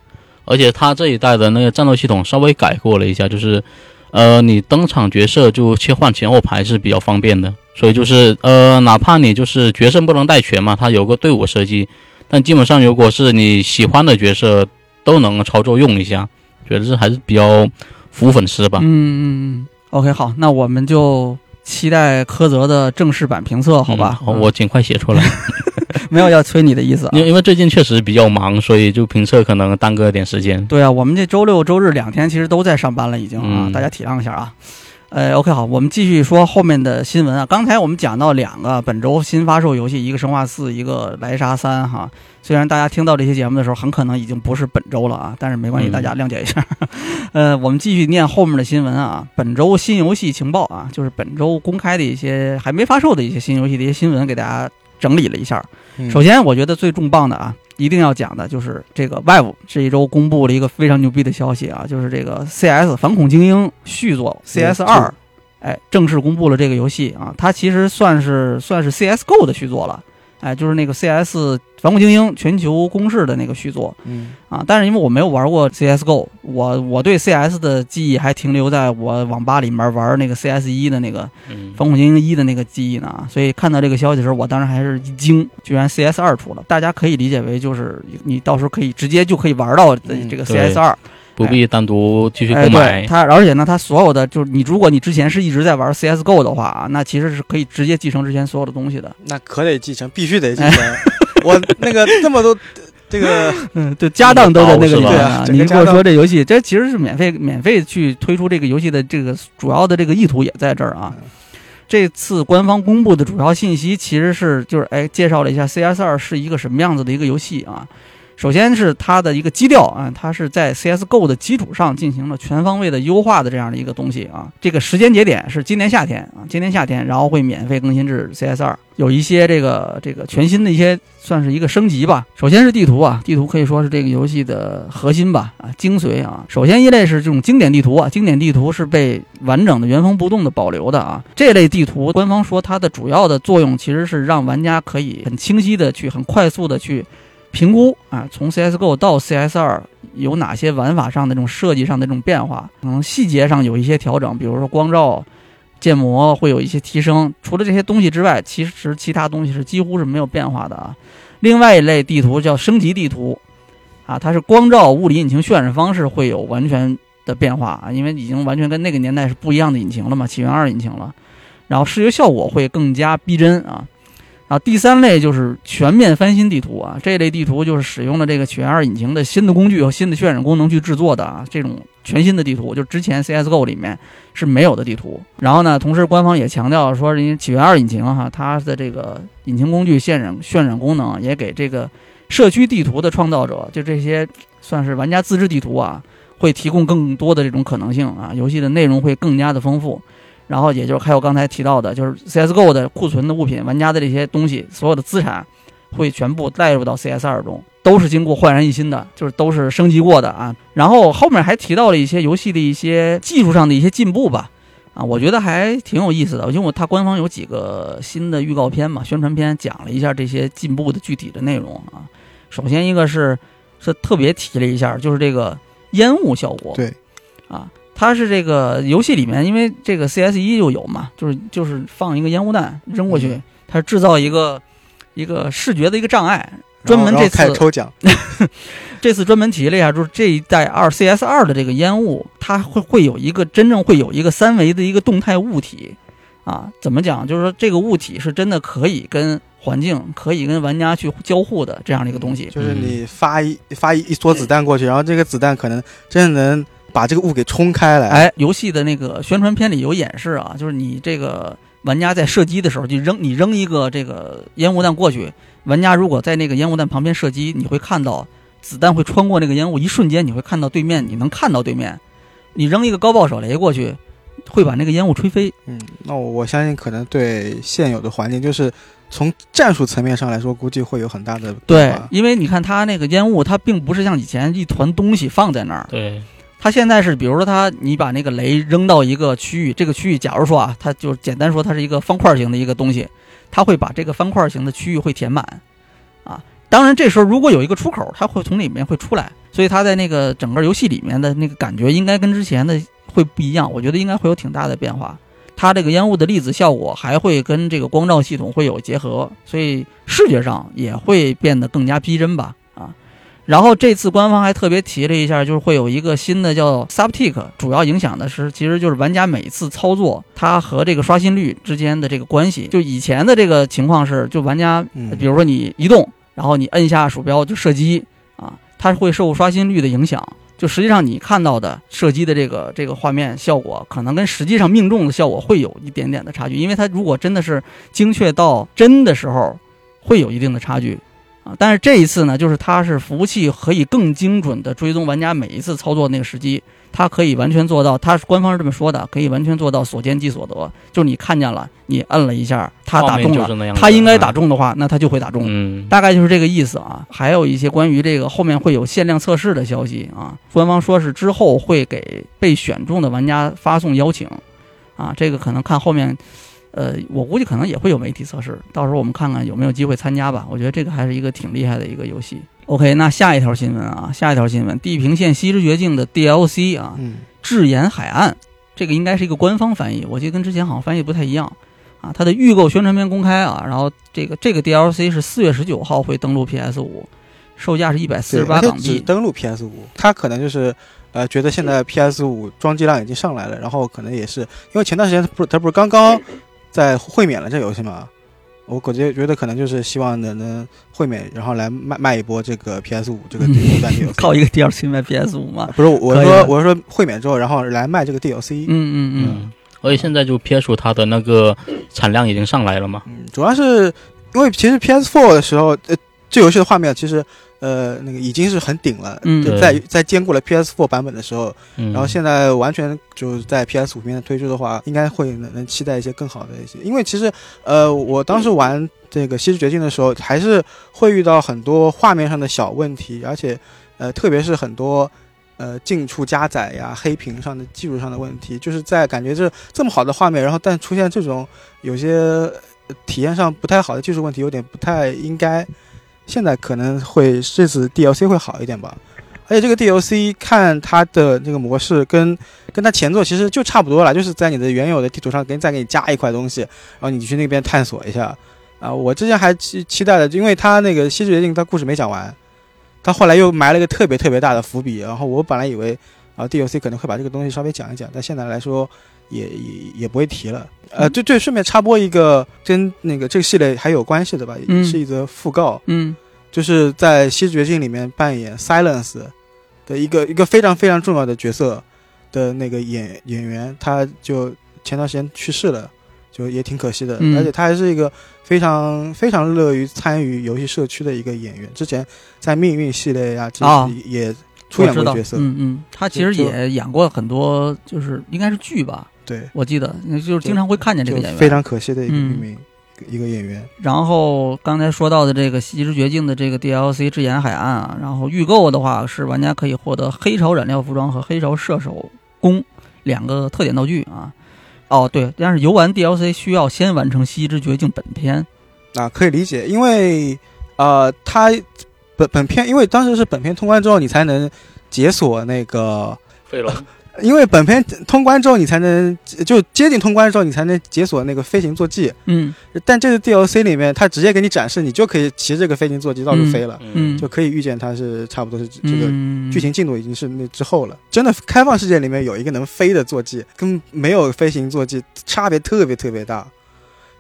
而且它这一代的那个战斗系统稍微改过了一下，就是呃，你登场角色就切换前后排是比较方便的，所以就是呃，哪怕你就是决胜不能带全嘛，它有个队伍设计，但基本上如果是你喜欢的角色都能操作用一下，觉得这还是比较服务粉丝吧。嗯嗯嗯。OK，好，那我们就期待柯泽的正式版评测，好吧？嗯好，我尽快写出来。没有要催你的意思啊因。为 因为最近确实比较忙，所以就评测可能耽搁点时间。对啊，我们这周六周日两天其实都在上班了，已经啊，嗯大家体谅一下啊。呃，OK，好，我们继续说后面的新闻啊。刚才我们讲到两个本周新发售游戏，一个《生化四》，一个《莱莎三》哈。虽然大家听到这些节目的时候，很可能已经不是本周了啊，但是没关系，嗯大家谅解一下。呃，我们继续念后面的新闻啊。本周新游戏情报啊，就是本周公开的一些还没发售的一些新游戏的一些新闻，给大家整理了一下。嗯首先，我觉得最重磅的啊，一定要讲的就是这个 Valve 这一周公布了一个非常牛逼的消息啊，就是这个 CS 反恐精英续作 CS 二，哎，正式公布了这个游戏啊，它其实算是算是 CSGO 的续作了，哎，就是那个 CS 反恐精英全球公示的那个续作嗯啊。但是因为我没有玩过 CSGO，我我对 CS 的记忆还停留在我网吧里面玩那个 CS 一的那个嗯，反恐精英一的那个记忆呢啊，所以看到这个消息的时候，我当时还是一惊，居然 CS 二出了。大家可以理解为就是你到时候可以直接就可以玩到嗯这个 CS 二、不必单独继续哎，购买对。它，而且呢，它所有的就是你，如果你之前是一直在玩 CSGO 的话啊，那其实是可以直接继承之前所有的东西的。那可得继承，必须得继承。我那个这么多，这个嗯，对，家当都在那个里面啊。对啊整个你跟我说这游戏，这其实是免费免费去推出这个游戏的这个主要的这个意图也在这儿啊。这次官方公布的主要信息其实是就是哎介绍了一下 CS 二是一个什么样子的一个游戏啊。首先是它的一个基调啊，它是在 CSGO 的基础上进行了全方位的优化的这样的一个东西啊。这个时间节点是今年夏天啊，今年夏天，然后会免费更新至 CS 二，有一些这个这个全新的一些算是一个升级吧。首先是地图啊，地图可以说是这个游戏的核心吧啊，精髓啊。首先一类是这种经典地图啊，经典地图是被完整的原封不动的保留的啊。这类地图官方说它的主要的作用其实是让玩家可以很清晰的去、很快速的去。评估啊，从 CSGO 到 CS 二有哪些玩法上的这种设计上的这种变化，可能细节上有一些调整，比如说光照、建模会有一些提升。除了这些东西之外，其实其他东西是几乎是没有变化的啊。另外一类地图叫升级地图，啊，它是光照物理引擎渲染方式会有完全的变化啊，因为已经完全跟那个年代是不一样的引擎了嘛，起源二引擎了。然后视觉效果会更加逼真啊。啊第三类就是全面翻新地图啊，这类地图就是使用了这个起源二引擎的新的工具和新的渲染功能去制作的啊，这种全新的地图，就之前 CS:GO 里面是没有的地图。然后呢，同时官方也强调说，人家起源二引擎哈，它的这个引擎工具渲染渲染功能也给这个社区地图的创造者，就这些算是玩家自制地图啊，会提供更多的这种可能性啊，游戏的内容会更加的丰富。然后也就是还有刚才提到的，就是 CS:GO 的库存的物品，玩家的这些东西，所有的资产会全部带入到 CS 二中，都是经过焕然一新的，就是都是升级过的啊。然后后面还提到了一些游戏的一些技术上的一些进步吧，啊，我觉得还挺有意思的。因为它官方有几个新的预告片嘛，宣传片讲了一下这些进步的具体的内容啊。首先一个是是特别提了一下，就是这个烟雾效果，对，啊。它是这个游戏里面，因为这个 CS 一就有嘛，就是就是放一个烟雾弹扔过去，它制造一个一个视觉的一个障碍。专门这次抽奖，这次专门提了一下，就是这一代二 CS 二的这个烟雾，它会会有一个真正会有一个三维的一个动态物体啊。怎么讲？就是说这个物体是真的可以跟环境、可以跟玩家去交互的这样的一个东西。就是你发一发一一梭子弹过去，然后这个子弹可能真的能。把这个雾给冲开来。哎，游戏的那个宣传片里有演示啊，就是你这个玩家在射击的时候，就扔你扔一个这个烟雾弹过去，玩家如果在那个烟雾弹旁边射击，你会看到子弹会穿过那个烟雾，一瞬间你会看到对面，你能看到对面。你扔一个高爆手雷过去，会把那个烟雾吹飞。嗯，那我相信可能对现有的环境，就是从战术层面上来说，估计会有很大的对，因为你看它那个烟雾，它并不是像以前一团东西放在那儿。对。它现在是，比如说，它你把那个雷扔到一个区域，这个区域，假如说啊，它就简单说，它是一个方块型的一个东西，它会把这个方块型的区域会填满，啊，当然这时候如果有一个出口，它会从里面会出来，所以它在那个整个游戏里面的那个感觉应该跟之前的会不一样，我觉得应该会有挺大的变化。它这个烟雾的粒子效果还会跟这个光照系统会有结合，所以视觉上也会变得更加逼真吧。然后这次官方还特别提了一下，就是会有一个新的叫 Subtick，主要影响的是，其实就是玩家每次操作它和这个刷新率之间的这个关系。就以前的这个情况是，就玩家，比如说你移动，然后你摁下鼠标就射击啊，它会受刷新率的影响。就实际上你看到的射击的这个这个画面效果，可能跟实际上命中的效果会有一点点的差距，因为它如果真的是精确到真的时候，会有一定的差距。啊，但是这一次呢，就是它是服务器可以更精准的追踪玩家每一次操作那个时机，它可以完全做到，它官方是这么说的，可以完全做到所见即所得，就是你看见了，你摁了一下，它打中了，它应该打中的话，那它就会打中，嗯，大概就是这个意思啊。还有一些关于这个后面会有限量测试的消息啊，官方说是之后会给被选中的玩家发送邀请，啊，这个可能看后面。呃，我估计可能也会有媒体测试，到时候我们看看有没有机会参加吧。我觉得这个还是一个挺厉害的一个游戏。OK，那下一条新闻啊，下一条新闻，《地平线：西之绝境》的 DLC 啊，智岩海岸，这个应该是一个官方翻译，我记得跟之前好像翻译不太一样啊。它的预购宣传片公开啊，然后这个这个 DLC 是四月十九号会登陆 PS 五，售价是一百四十八港币。登陆 PS 五，它可能就是呃觉得现在 PS 五装机量已经上来了，然后可能也是因为前段时间它不是它不是刚刚。在会免了这游戏嘛？我感觉觉得可能就是希望能能会免，然后来卖卖一波这个 PS 五这个 DLC，靠一个 DLC 卖 PS 五嘛？不是，我是说我是说会免之后，然后来卖这个 DLC。嗯嗯嗯。而且现在就 PS 五它的那个产量已经上来了嘛？嗯，主要是因为其实 PS4 的时候，呃，这游戏的画面其实。呃，那个已经是很顶了，就在在兼顾了 PS4 版本的时候，然后现在完全就是在 PS5 面推出的话，应该会能能期待一些更好的一些。因为其实，呃，我当时玩这个《西之绝境》的时候，还是会遇到很多画面上的小问题，而且，呃，特别是很多呃近处加载呀、黑屏上的技术上的问题，就是在感觉这这么好的画面，然后但出现这种有些体验上不太好的技术问题，有点不太应该。现在可能会这次 DLC 会好一点吧，而且这个 DLC 看它的这个模式跟跟它前作其实就差不多了，就是在你的原有的地图上给你再给你加一块东西，然后你去那边探索一下。啊，我之前还期期待的，因为他那个《西之绝境》他故事没讲完，他后来又埋了一个特别特别大的伏笔，然后我本来以为啊 DLC 可能会把这个东西稍微讲一讲，但现在来说也也也不会提了。呃，对对，顺便插播一个跟那个这个系列还有关系的吧，是一则讣告，嗯，就是在《西之绝境》里面扮演 Silence 的一个一个非常非常重要的角色的那个演演员，他就前段时间去世了。就也挺可惜的，而且他还是一个非常非常乐于参与游戏社区的一个演员。之前在《命运》系列呀，也出演过角色。嗯嗯，他其实也演过很多，就是应该是剧吧？对，我记得就是经常会看见这个演员。非常可惜的一个名一个演员。然后刚才说到的这个《西之绝境》的这个 DLC《之眼海岸》啊，然后预购的话是玩家可以获得黑潮染料服装和黑潮射手弓两个特点道具啊。哦，对，但是游玩 DLC 需要先完成《西之绝境》本片，啊，可以理解，因为呃，它本本片，因为当时是本片通关之后，你才能解锁那个飞龙。因为本片通关之后，你才能就接近通关之后，你才能解锁那个飞行坐骑。嗯，但这个 DLC 里面，它直接给你展示，你就可以骑这个飞行坐骑到处飞了。嗯，就可以预见它是差不多是这个剧情进度已经是那之后了。真的开放世界里面有一个能飞的坐骑，跟没有飞行坐骑差别特别特别大，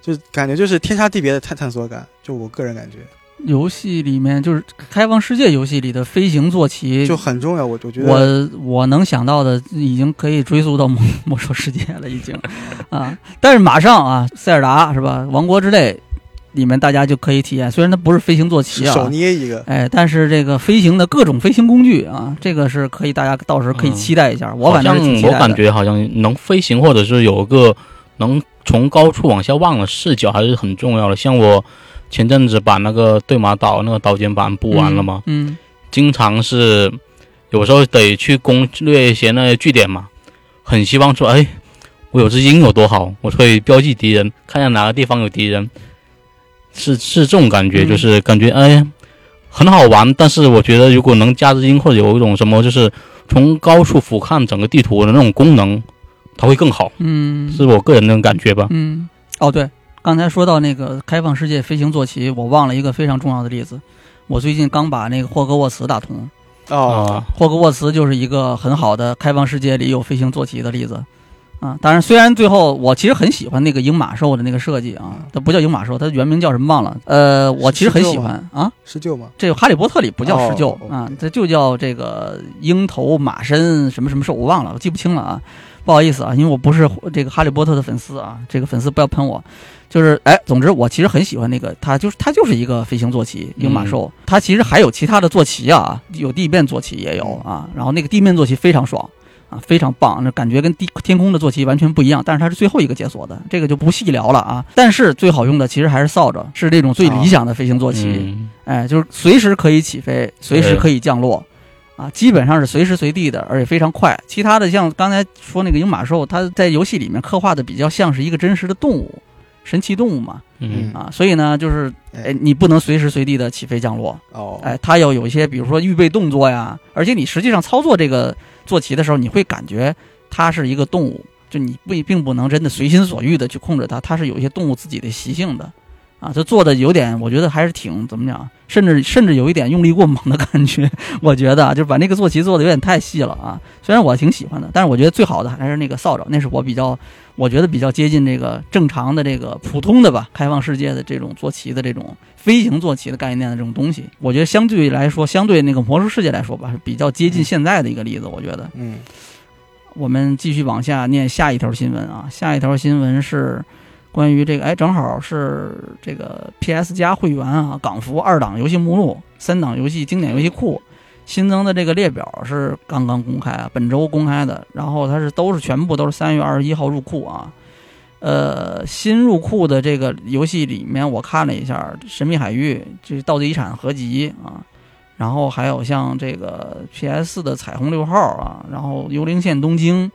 就感觉就是天差地别的探探索感。就我个人感觉。游戏里面就是开放世界游戏里的飞行坐骑就很重要，我我觉得我我能想到的已经可以追溯到魔魔兽世界了，已经 啊！但是马上啊，塞尔达是吧？王国之泪里面大家就可以体验，虽然它不是飞行坐骑啊，手捏一个，哎，但是这个飞行的各种飞行工具啊，这个是可以大家到时候可以期待一下。我反正我感觉好像能飞行，或者是有个能从高处往下望的视角，还是很重要的。像我。前阵子把那个对马岛那个刀尖版补完了嘛？嗯，经常是有时候得去攻略一些那些据点嘛。很希望说，哎，我有只鹰有多好，我可以标记敌人，看下哪个地方有敌人。是是这种感觉，就是感觉哎很好玩。但是我觉得如果能加只鹰，或者有一种什么，就是从高处俯瞰整个地图的那种功能，它会更好。嗯，是我个人那种感觉吧。嗯，哦对。刚才说到那个开放世界飞行坐骑，我忘了一个非常重要的例子。我最近刚把那个霍格沃茨打通。哦，霍格沃茨就是一个很好的开放世界里有飞行坐骑的例子。啊，当然，虽然最后我其实很喜欢那个鹰马兽的那个设计啊，它不叫鹰马兽，它原名叫什么忘了。呃，我其实很喜欢啊。狮鹫吗？这个哈利波特里不叫狮鹫啊，它就叫这个鹰头马身什么什么兽，我忘了，我记不清了啊。不好意思啊，因为我不是这个哈利波特的粉丝啊，这个粉丝不要喷我。就是哎，总之我其实很喜欢那个，它就是它就是一个飞行坐骑鹰马兽，它其实还有其他的坐骑啊，有地面坐骑也有啊，然后那个地面坐骑非常爽啊，非常棒，那感觉跟地天空的坐骑完全不一样，但是它是最后一个解锁的，这个就不细聊了啊。但是最好用的其实还是扫帚，是这种最理想的飞行坐骑，哎，就是随时可以起飞，随时可以降落，啊，基本上是随时随地的，而且非常快。其他的像刚才说那个鹰马兽，它在游戏里面刻画的比较像是一个真实的动物。神奇动物嘛，嗯。啊，所以呢，就是哎，你不能随时随地的起飞降落。哦，哎，它要有一些，比如说预备动作呀，而且你实际上操作这个坐骑的时候，你会感觉它是一个动物，就你不并不能真的随心所欲的去控制它，它是有一些动物自己的习性的。啊，就做的有点，我觉得还是挺怎么讲，甚至甚至有一点用力过猛的感觉。我觉得啊，就把那个坐骑做的有点太细了啊。虽然我挺喜欢的，但是我觉得最好的还是那个扫帚，那是我比较，我觉得比较接近这个正常的这个普通的吧，开放世界的这种坐骑的这种飞行坐骑的概念的这种东西。我觉得相对来说，相对那个魔兽世界来说吧，是比较接近现在的一个例子。我觉得，嗯，我们继续往下念下一条新闻啊，下一条新闻是。关于这个，哎，正好是这个 PS 加会员啊，港服二档游戏目录、三档游戏经典游戏库新增的这个列表是刚刚公开啊，本周公开的。然后它是都是全部都是三月二十一号入库啊。呃，新入库的这个游戏里面，我看了一下《神秘海域》这《盗贼遗产》合集啊，然后还有像这个 PS 的彩虹六号啊，然后《幽灵线：东京》。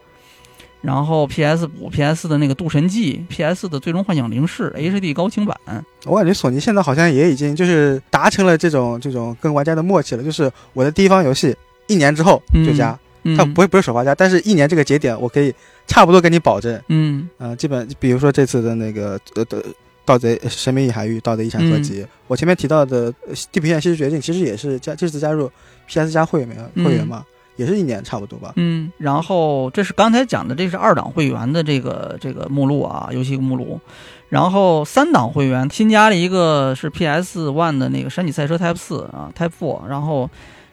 然后 PS 五、PS 的那个《渡神记》，PS 的《最终幻想零式》HD 高清版，我感觉索尼现在好像也已经就是达成了这种这种跟玩家的默契了，就是我的第一方游戏一年之后就加，它不会不是首发加，但是一年这个节点我可以差不多跟你保证，嗯。呃，基本比如说这次的那个呃的盗贼神秘海域盗贼遗产合集，我前面提到的地平线西之绝境其实也是加这次加入 PS 加会员会员嘛。也是一年差不多吧。嗯，然后这是刚才讲的，这是二档会员的这个这个目录啊，游戏目录。然后三档会员新加了一个是 PS One 的那个山脊赛车 Type 四啊 Type Four，然后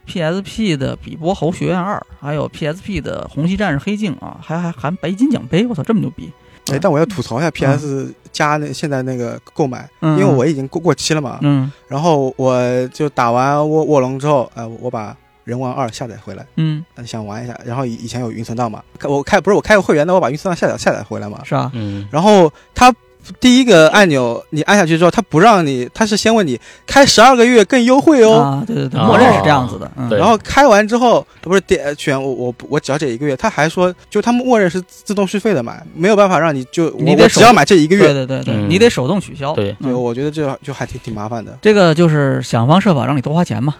PSP 的比波侯学院二，还有 PSP 的红旗战士黑镜啊，还还含白金奖杯，我操，这么牛逼！哎，但我要吐槽一下 PS 加那现在那个购买，因为我已经过过期了嘛。嗯。然后我就打完卧卧龙之后，呃，我把。人王二下载回来，嗯，想玩一下，然后以以前有云存档嘛，我开不是我开个会员，那我把云存档下载下载回来嘛，是吧？嗯，然后它第一个按钮你按下去之后，它不让你，它是先问你开十二个月更优惠哦，啊，对对对，默认是这样子的，嗯。然后开完之后不是点选我我我只要这一个月，他还说就他们默认是自动续费的嘛，没有办法让你就你得只要买这一个月，对对对对，你得手动取消，对。对，我觉得这就还挺挺麻烦的，这个就是想方设法让你多花钱嘛。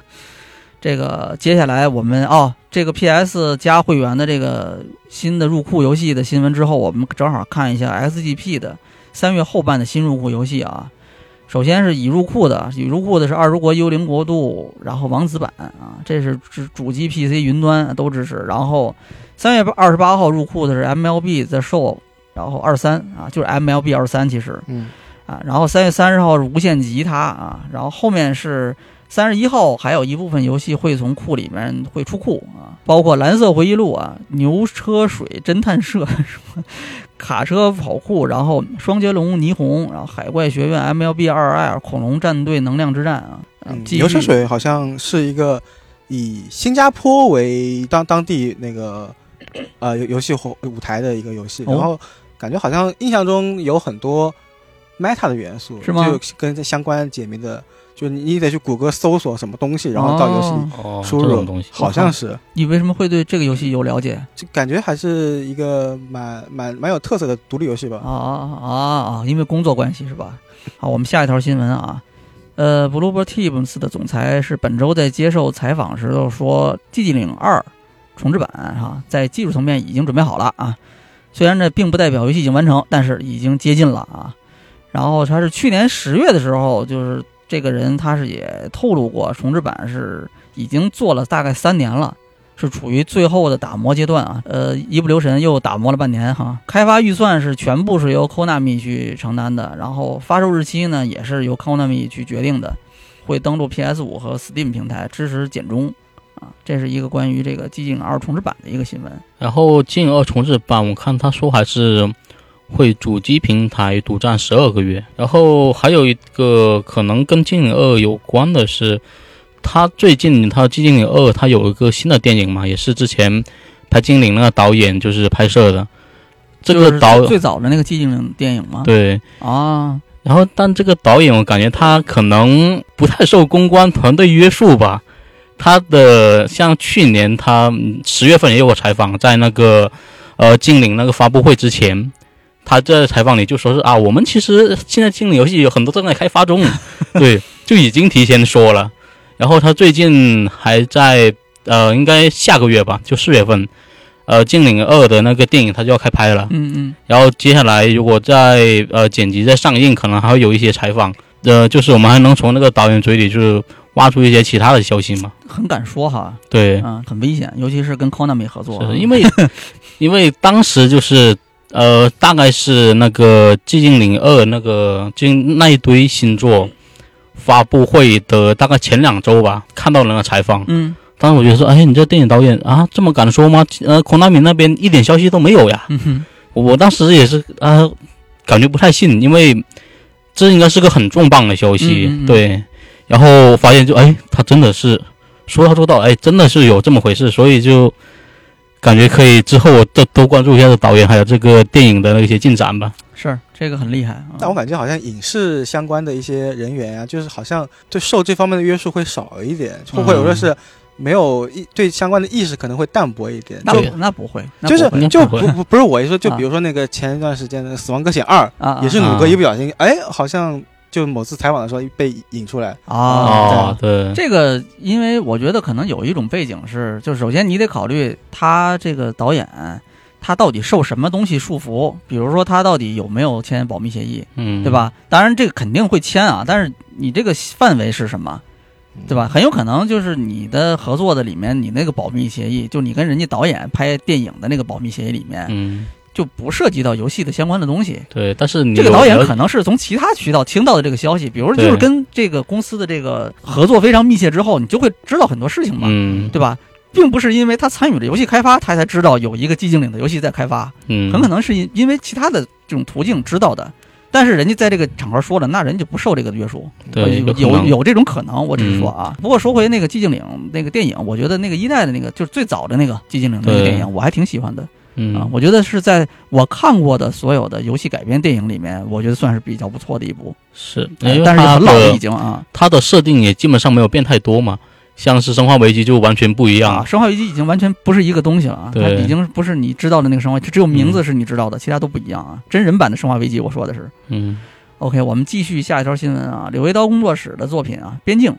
这个接下来我们哦，这个 PS 加会员的这个新的入库游戏的新闻之后，我们正好看一下 XGP 的三月后半的新入库游戏啊。首先是已入库的，已入库的是《二十国幽灵国度》，然后王子版啊，这是主主机、PC、云端都支持。然后三月二十八号入库的是 MLB The Show，然后二三啊，就是 MLB 二三其实，嗯啊，然后三月三十号是无限吉他啊，然后后面是。三十一号还有一部分游戏会从库里面会出库啊，包括蓝色回忆录啊、牛车水侦探社什么卡车跑酷，然后双截龙霓虹，然后海怪学院 MLB 二 L 恐龙战队能量之战啊。嗯牛车水好像是一个以新加坡为当当地那个呃游游戏舞台的一个游戏，然后感觉好像印象中有很多 Meta 的元素，是吗？就跟相关解谜的。就你得去谷歌搜索什么东西，然后到游戏里输入东西，好像是。你为什么会对这个游戏有了解？就感觉还是一个蛮蛮蛮有特色的独立游戏吧。啊啊啊啊！因为工作关系是吧？好，我们下一条新闻啊。呃，Bloober Teams 的总裁是本周在接受采访时候说，《寂静岭二》重置版哈，在技术层面已经准备好了啊。虽然这并不代表游戏已经完成，但是已经接近了啊。然后他是去年十月的时候就是。这个人他是也透露过，重置版是已经做了大概三年了，是处于最后的打磨阶段啊。呃，一不留神又打磨了半年哈。开发预算是全部是由 Konami 去承担的，然后发售日期呢也是由 Konami 去决定的，会登陆 PS 五和 Steam 平台，支持简中啊。这是一个关于这个《寂静二》重置版的一个新闻。然后《寂静二》重置版，我看他说还是。会主机平台独占十二个月，然后还有一个可能跟《精灵二》有关的是，他最近他《寂静岭二》他有一个新的电影嘛，也是之前拍《精灵》那个导演就是拍摄的，这个导最早的那个《寂静岭》电影吗？对啊，然后但这个导演我感觉他可能不太受公关团队约束吧，他的像去年他十月份也有个采访，在那个呃《精灵》那个发布会之前。他在采访里就说是啊，我们其实现在精灵游戏有很多正在开发中，对，就已经提前说了。然后他最近还在呃，应该下个月吧，就四月份，呃，精灵二的那个电影他就要开拍了。嗯嗯。然后接下来如果在呃剪辑在上映，可能还会有一些采访，呃，就是我们还能从那个导演嘴里就是挖出一些其他的消息嘛。很敢说哈。对。嗯，很危险，尤其是跟 Konami 合作，因为 因为当时就是。呃，大概是那个《寂静岭二》那个就那一堆新作发布会的大概前两周吧，看到了那个采访。嗯，当时我觉得说，哎，你这电影导演啊，这么敢说吗？呃，孔大明那边一点消息都没有呀。嗯哼，我当时也是啊，感觉不太信，因为这应该是个很重磅的消息。对，然后发现就哎，他真的是说到做到，哎，真的是有这么回事，所以就。感觉可以，之后我多多关注一下这导演，还有这个电影的那些进展吧。是，这个很厉害。但我感觉好像影视相关的一些人员啊，就是好像对受这方面的约束会少一点，或或者说是没有意对相关的意识可能会淡薄一点。那那不会，就是就不不不是我一说，就比如说那个前一段时间的《死亡搁浅二》，也是努哥一不小心，哎，好像。就某次采访的时候被引出来啊。对，这个因为我觉得可能有一种背景是，就首先你得考虑他这个导演他到底受什么东西束缚，比如说他到底有没有签保密协议，嗯，对吧？当然这个肯定会签啊，但是你这个范围是什么？对吧？很有可能就是你的合作的里面，你那个保密协议，就你跟人家导演拍电影的那个保密协议里面，嗯，就不涉及到游戏的相关的东西。对，但是这个导演可能是从其他渠道听到的这个消息，比如就是跟这个公司的这个合作非常密切之后，你就会知道很多事情嘛，嗯，对吧？并不是因为他参与了游戏开发，他才知道有一个寂静岭的游戏在开发，嗯，很可能是因因为其他的这种途径知道的。但是人家在这个场合说了，那人就不受这个约束，对，有有这种可能，我只是说啊。不过说回那个寂静岭那个电影，我觉得那个一代的那个就是最早的那个寂静岭那个电影，我还挺喜欢的。啊，我觉得是在我看过的所有的游戏改编电影里面，我觉得算是比较不错的一部。是，但是很老了已经啊。它的设定也基本上没有变太多嘛。像是《生化危机》就完全不一样，《啊生化危机》已经完全不是一个东西了啊！它已经不是你知道的那个生化，只有名字是你知道的，其他都不一样啊！真人版的《生化危机》，我说的是。嗯。OK，我们继续下一条新闻啊，柳叶刀工作室的作品啊，《边境》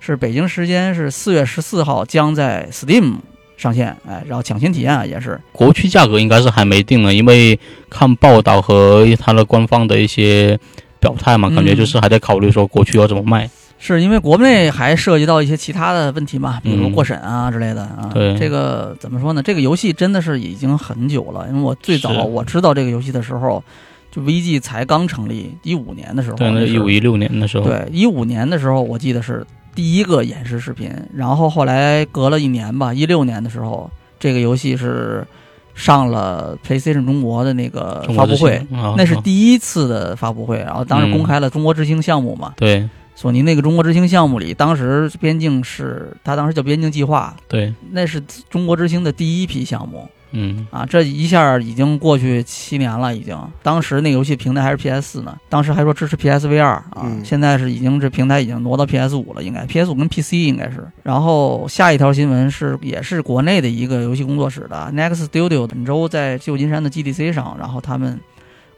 是北京时间是四月十四号将在 Steam 上线，哎，然后抢先体验啊也是。国区价格应该是还没定呢，因为看报道和它的官方的一些表态嘛，感觉就是还在考虑说国区要怎么卖。是因为国内还涉及到一些其他的问题嘛，比如过审啊之类的啊。对，这个怎么说呢？这个游戏真的是已经很久了，因为我最早我知道这个游戏的时候，就 VG 才刚成立，一五年的时候。对，那一五一六年的时候。对，一五年的时候，我记得是第一个演示视频，然后后来隔了一年吧，一六年的时候，这个游戏是上了 PlayStation 中国的那个发布会，那是第一次的发布会，然后当时公开了中国之星项目嘛。对。索尼那个中国之星项目里，当时边境是它当时叫边境计划，对，那是中国之星的第一批项目，嗯啊，这一下已经过去七年了，已经。当时那个游戏平台还是 PS 四呢，当时还说支持 PSVR 啊，现在是已经这平台已经挪到 PS 五了，应该 PS 五跟 PC 应该是。然后下一条新闻是，也是国内的一个游戏工作室的 Next Studio，本周在旧金山的 GDC 上，然后他们。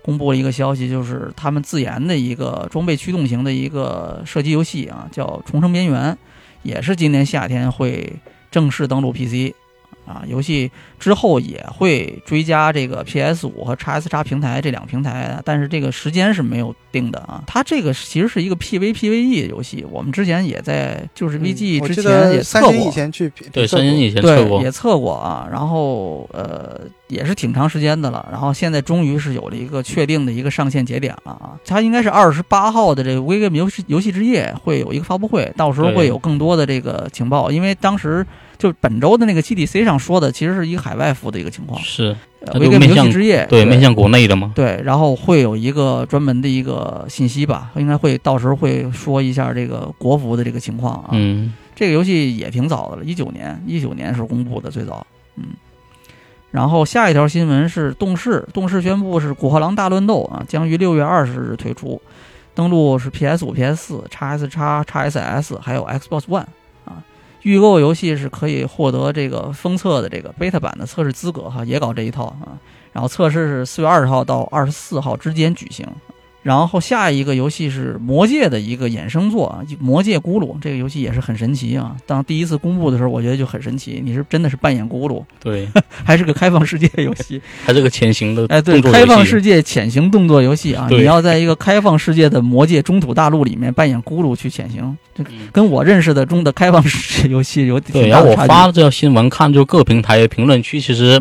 公布了一个消息，就是他们自研的一个装备驱动型的一个射击游戏啊，叫《重生边缘》，也是今年夏天会正式登陆 PC。啊，游戏之后也会追加这个 PS 五和 x S x 平台这两个平台，但是这个时间是没有定的啊。它这个其实是一个 PVPVE 的游戏，我们之前也在就是 VG 之前也测过，以前去对三星以前测过，也测过啊。然后呃也是挺长时间的了，然后现在终于是有了一个确定的一个上线节点了啊。它应该是二十八号的这个 VG 游戏游戏之夜会有一个发布会，到时候会有更多的这个情报，因为当时。就本周的那个 GDC 上说的，其实是一个海外服的一个情况，是微 game 游戏之夜，对面向国内的吗？对，然后会有一个专门的一个信息吧，应该会到时候会说一下这个国服的这个情况啊。嗯，这个游戏也挺早的了，一九年，一九年是公布的最早。嗯，然后下一条新闻是动视，动视宣布是《古惑狼大乱斗》啊，将于六月二十日推出，登录是 PS 五、PS 四、x S、x x SS，还有 Xbox One 啊。预购游戏是可以获得这个封测的这个 beta 版的测试资格哈，也搞这一套啊。然后测试是四月二十号到二十四号之间举行。然后下一个游戏是《魔界》的一个衍生作啊，《魔界咕噜》这个游戏也是很神奇啊。当第一次公布的时候，我觉得就很神奇，你是真的是扮演咕噜，对，还是个开放世界游戏，还是个潜行的哎，对，开放世界潜行动作游戏啊，你要在一个开放世界的魔界中土大陆里面扮演咕噜去潜行，这跟我认识的中的开放世界游戏有。对，然后我发了这条新闻，看就各平台评论区其实。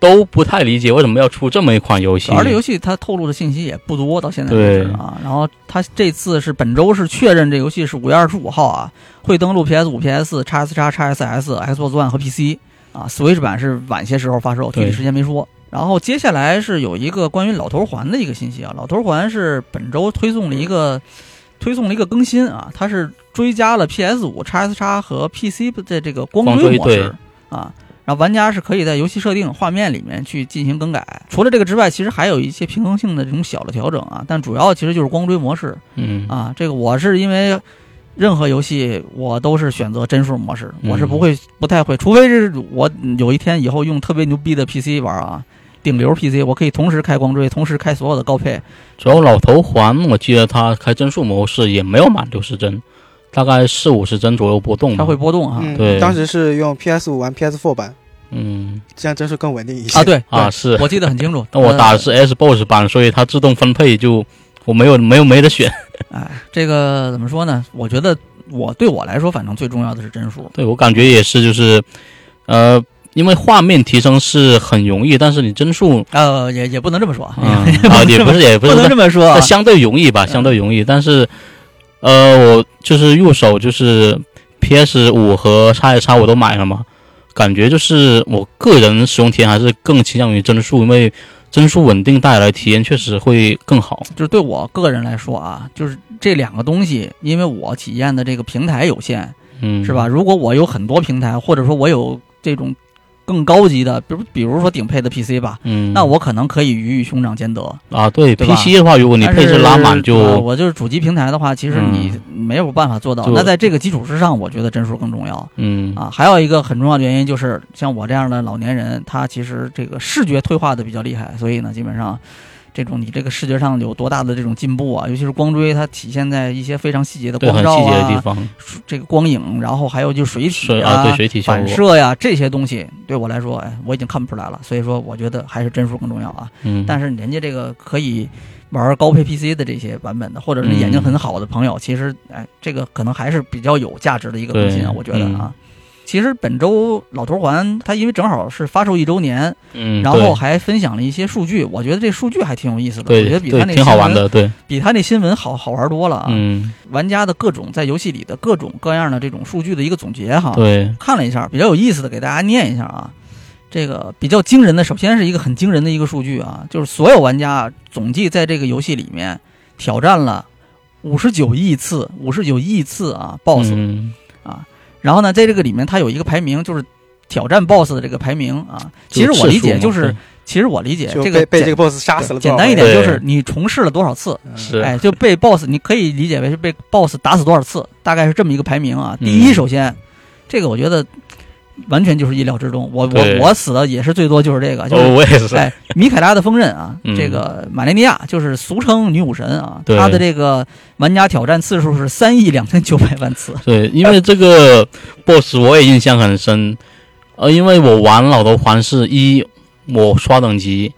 都不太理解为什么要出这么一款游戏。而这游戏它透露的信息也不多，到现在为止啊。然后它这次是本周是确认这游戏是五月二十五号啊，会登陆 PS 五、PS 四、x S、叉、叉 S、Xbox One 和 PC 啊。Switch 版是晚些时候发售，具体时间没说。然后接下来是有一个关于老头环的一个信息啊，老头环是本周推送了一个推送了一个更新啊，它是追加了 PS 五、叉 S、叉和 PC 的这个光追模式啊。然后玩家是可以在游戏设定画面里面去进行更改。除了这个之外，其实还有一些平衡性的这种小的调整啊。但主要其实就是光追模式。嗯啊，这个我是因为任何游戏我都是选择帧数模式，我是不会不太会，除非是我有一天以后用特别牛逼的 PC 玩啊，顶流 PC，我可以同时开光追，同时开所有的高配。主要老头环，我记得他开帧数模式也没有满六十帧，大概四五十帧左右波动。它会波动啊。对，当时是用 PS 五玩 PS4 版，嗯，这样帧数更稳定一些啊。对 啊，是我记得很清楚。但 我打的是 Xbox 版，所以它自动分配就我没有没有没得选。哎，这个怎么说呢？我觉得我对我来说，反正最重要的是帧数。对我感觉也是，就是呃。因为画面提升是很容易，但是你帧数呃也也不能这么说啊，也不是也不能这么说，相对容易吧，相对容易。但是呃，我就是入手就是 PS 五和叉 S 叉我都买了嘛，感觉就是我个人使用体验还是更倾向于帧数，因为帧数稳定带来体验确实会更好。就是对我个人来说啊，就是这两个东西，因为我体验的这个平台有限，嗯，是吧？如果我有很多平台，或者说我有这种。更高级的，比如比如说顶配的 PC 吧，嗯，那我可能可以鱼与熊掌兼得啊。对 PC 的话，如果你配置拉满，就我就是主机平台的话，其实你没有办法做到。那在这个基础之上，我觉得帧数更重要。嗯啊，还有一个很重要的原因就是，像我这样的老年人，他其实这个视觉退化的比较厉害，所以呢，基本上。这种你这个视觉上有多大的这种进步啊？尤其是光追，它体现在一些非常细节的光照啊，这个光影，然后还有就是水体啊、对水体反射呀这些东西，对我来说，哎，我已经看不出来了。所以说，我觉得还是帧数更重要啊。嗯。但是人家这个可以玩高配 PC 的这些版本的，或者是眼睛很好的朋友，其实哎，这个可能还是比较有价值的一个更新啊，我觉得啊。其实本周老头环它因为正好是发售一周年，嗯，然后还分享了一些数据，我觉得这数据还挺有意思的，我觉得比他那挺好玩的，对，比他那新闻好好玩多了啊。嗯，玩家的各种在游戏里的各种各样的这种数据的一个总结哈，对，看了一下比较有意思的，给大家念一下啊。这个比较惊人的，首先是一个很惊人的一个数据啊，就是所有玩家总计在这个游戏里面挑战了五十九亿次，五十九亿次啊，BOSS。然后呢，在这个里面，它有一个排名，就是挑战 BOSS 的这个排名啊。其实我理解就是，其实我理解这个被这个 BOSS 杀死了。简单一点就是你重试了多少次，哎，就被 BOSS，你可以理解为是被 BOSS 打死多少次，大概是这么一个排名啊。第一，首先，这个我觉得。完全就是意料之中，我我我死的也是最多就是这个，就是我也是。哎，米凯拉的锋刃啊，这个马雷尼亚就是俗称女武神啊，她的这个玩家挑战次数是三亿两千九百万次。对，因为这个 BOSS 我也印象很深，呃，因为我玩老头环是一，我刷等级。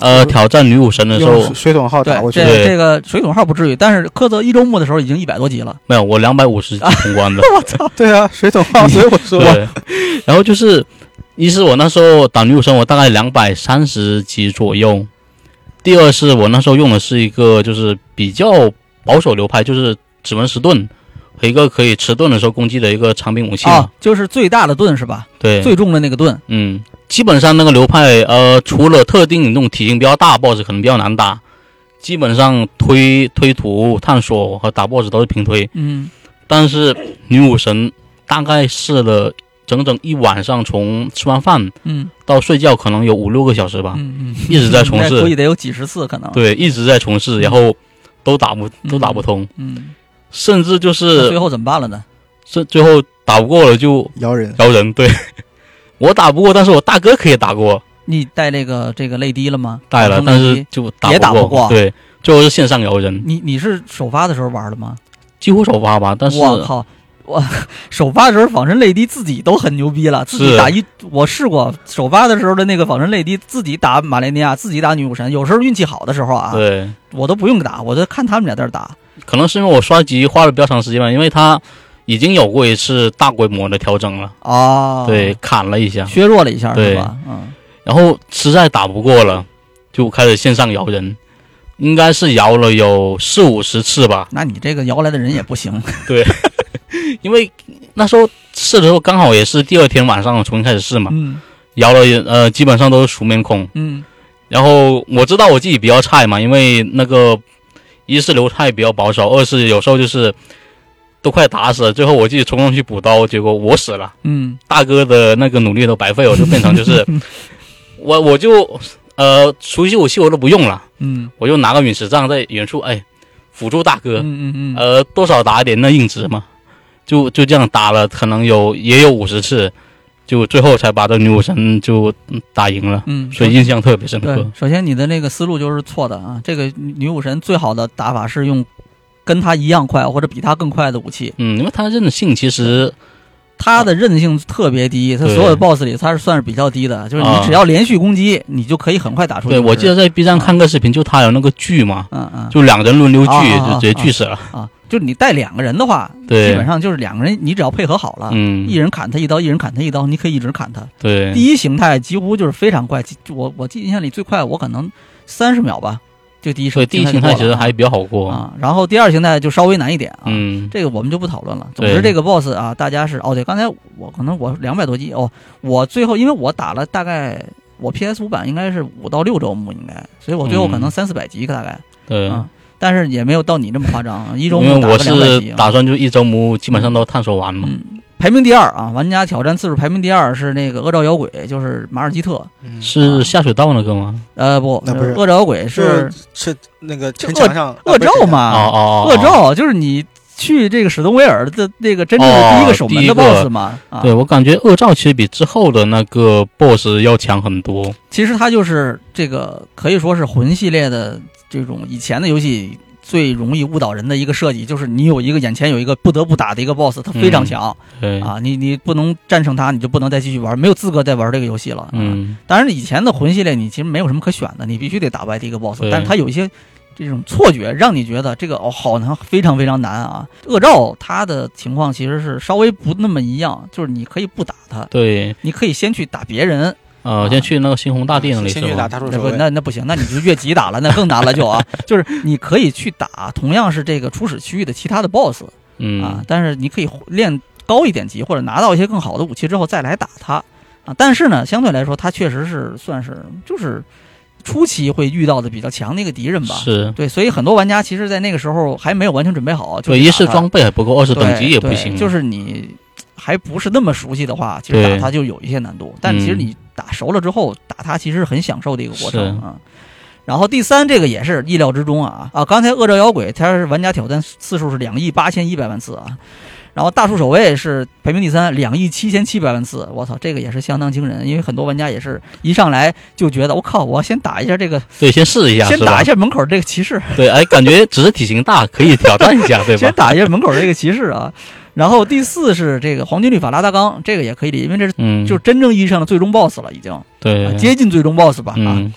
呃，挑战女武神的时候，水桶号打过去。这个水桶号不至于，但是科泽一周目的时候已经一百多级了。没有，我两百五十级通关的。我操！对啊，水桶号，所以我说。然后就是，一是我那时候打女武神，我大概两百三十级左右。第二是我那时候用的是一个就是比较保守流派，就是指纹石盾。一个可以持盾的时候攻击的一个长柄武器啊，就是最大的盾是吧？对，最重的那个盾。嗯，基本上那个流派，呃，除了特定那种体型比较大 BOSS 可能比较难打，基本上推推图、探索和打 BOSS 都是平推。嗯，但是女武神大概试了整整一晚上，从吃完饭嗯到睡觉可能有五六个小时吧，嗯嗯，一直在从事，估计得有几十次可能。对，一直在从事，然后都打不都打不通。嗯。甚至就是最后怎么办了呢？是最后打不过了就摇人，摇人。对，我打不过，但是我大哥可以打过。你带那个这个泪滴了吗？带了，但是就也打不过。对，最后是线上摇人。你你是首发的时候玩的吗？几乎首发吧，但是我靠，我 首发的时候仿生泪滴自己都很牛逼了，自己打一我试过首发的时候的那个仿生泪滴自己打马雷尼亚，自己打女武神，有时候运气好的时候啊，对我都不用打，我就看他们俩在那打。可能是因为我刷级花了比较长时间吧，因为它已经有过一次大规模的调整了哦，对，砍了一下，削弱了一下，对。吧？嗯，然后实在打不过了，就开始线上摇人，应该是摇了有四五十次吧。那你这个摇来的人也不行，对，因为那时候试的时候刚好也是第二天晚上重新开始试嘛，嗯，摇了呃基本上都是熟面孔，嗯，然后我知道我自己比较菜嘛，因为那个。一是流派比较保守，二是有时候就是都快打死了，最后我自己冲上去补刀，结果我死了。嗯，大哥的那个努力都白费，我就变成就是 我我就呃熟悉武器我都不用了，嗯，我就拿个陨石杖在远处哎辅助大哥，嗯嗯嗯，呃多少打一点那硬直嘛，就就这样打了，可能有也有五十次，就最后才把这女武神就打赢了，嗯，所以印象特别深刻。首先，你的那个思路就是错的啊！这个女武神最好的打法是用跟她一样快或者比她更快的武器。嗯，因为她韧性其实她的韧性特别低，他所有的 BOSS 里他是算是比较低的，就是你只要连续攻击，你就可以很快打出。对，我记得在 B 站看个视频，就他有那个锯嘛，嗯嗯，就两个人轮流锯，就直接锯死了。啊。就是你带两个人的话，对，基本上就是两个人，你只要配合好了，嗯，一人砍他一刀，一人砍他一刀，你可以一直砍他。对，第一形态几乎就是非常快，我我记印象里最快我可能三十秒吧，就第一所以第一形态其实还比较好过啊。然后第二形态就稍微难一点啊，嗯，这个我们就不讨论了。总之这个 boss 啊，大家是哦对，刚才我可能我两百多级哦，我最后因为我打了大概我 PS 五版应该是五到六周目应该，所以我最后可能三四百级大概，对。但是也没有到你这么夸张，一周目因为我是打算就一周目基本上都探索完嘛。排名第二啊，玩家挑战次数排名第二是那个恶兆妖鬼，就是马尔基特，是下水道那个吗？呃不，那不是恶兆妖鬼是是那个城墙上恶兆嘛？哦哦，恶兆就是你去这个史东威尔的那个真正的第一个守门的 boss 嘛？对我感觉恶兆其实比之后的那个 boss 要强很多。其实它就是这个可以说是魂系列的。这种以前的游戏最容易误导人的一个设计，就是你有一个眼前有一个不得不打的一个 BOSS，他非常强，啊，你你不能战胜他，你就不能再继续玩，没有资格再玩这个游戏了。嗯，当然以前的魂系列你其实没有什么可选的，你必须得打败第一个 BOSS，但是它有一些这种错觉，让你觉得这个哦好难，非常非常难啊。恶兆他的情况其实是稍微不那么一样，就是你可以不打他，对，你可以先去打别人。呃，先去那个猩红大帝那里？那不那那不行，那你就越级打了，那更难了就啊。就是你可以去打同样是这个初始区域的其他的 BOSS，嗯啊，但是你可以练高一点级或者拿到一些更好的武器之后再来打他啊。但是呢，相对来说，他确实是算是就是初期会遇到的比较强的一个敌人吧。是对，所以很多玩家其实，在那个时候还没有完全准备好，对，一是装备还不够，二是等级也不行，就是你。还不是那么熟悉的话，其实打他就有一些难度。但其实你打熟了之后，打他其实是很享受的一个过程啊。然后第三，这个也是意料之中啊啊！刚才恶兆妖鬼，他是玩家挑战次数是两亿八千一百万次啊。然后大树守卫是排名第三，两亿七千七百万次。我操，这个也是相当惊人。因为很多玩家也是一上来就觉得，我靠，我先打一下这个，对，先试一下，先打一下门口这个骑士。对，哎，感觉只是体型大，可以挑战一下，对吧？先打一下门口这个骑士啊。然后第四是这个黄金律法拉达冈，这个也可以理，因为这是就是真正意义上的最终 BOSS 了，已经对接近最终 BOSS 吧啊。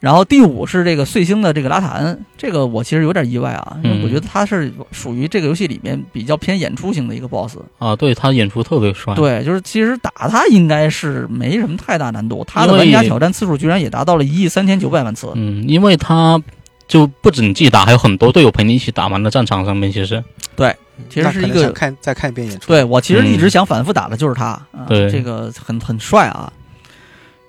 然后第五是这个碎星的这个拉塔恩，这个我其实有点意外啊，因为我觉得他是属于这个游戏里面比较偏演出型的一个 BOSS 啊，对他演出特别帅。对，就是其实打他应该是没什么太大难度，他的玩家挑战次数居然也达到了一亿三千九百万次。嗯，因为他就不止你自己打，还有很多队友陪你一起打嘛，那战场上面其实对。其实是一个看再看一遍演出，对我其实一直想反复打的就是他，对这个很很帅啊。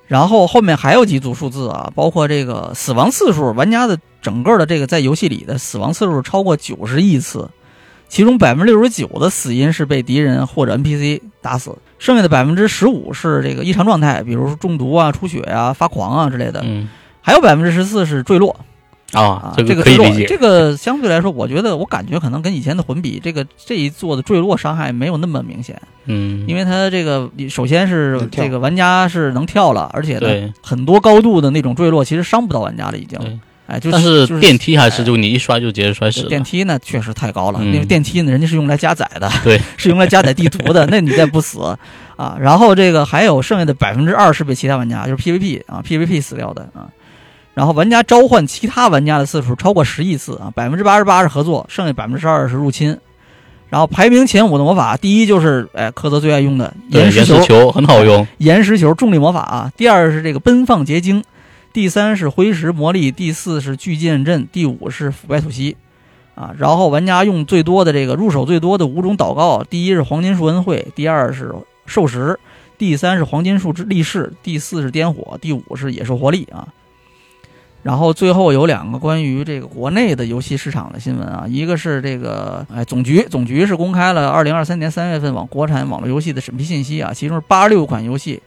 然后后面还有几组数字啊，包括这个死亡次数，玩家的整个的这个在游戏里的死亡次数超过九十亿次，其中百分之六十九的死因是被敌人或者 NPC 打死，剩下的百分之十五是这个异常状态，比如说中毒啊、出血啊、发狂啊之类的，嗯，还有百分之十四是坠落。啊，这个可以理解。这个相对来说，我觉得我感觉可能跟以前的魂比，这个这一座的坠落伤害没有那么明显。嗯，因为它这个首先是这个玩家是能跳了，而且呢很多高度的那种坠落其实伤不到玩家了已经。哎，就但是电梯还是就你一摔就直接摔死了。电梯呢确实太高了，因为电梯呢人家是用来加载的，对，是用来加载地图的。那你再不死啊？然后这个还有剩下的百分之二是被其他玩家就是 PVP 啊 PVP 死掉的啊。然后玩家召唤其他玩家的次数超过十亿次啊，百分之八十八是合作，剩下百分之十二是入侵。然后排名前五的魔法，第一就是哎科泽最爱用的岩石球，很好用。岩石球重力魔法啊。第二是这个奔放结晶，第三是灰石魔力，第四是巨剑阵，第五是腐败吐息啊。然后玩家用最多的这个入手最多的五种祷告，第一是黄金树恩惠，第二是兽石，第三是黄金树之力士，第四是颠火，第五是野兽活力啊。然后最后有两个关于这个国内的游戏市场的新闻啊，一个是这个哎总局总局是公开了二零二三年三月份网国产网络游戏的审批信息啊，其中八十六款游戏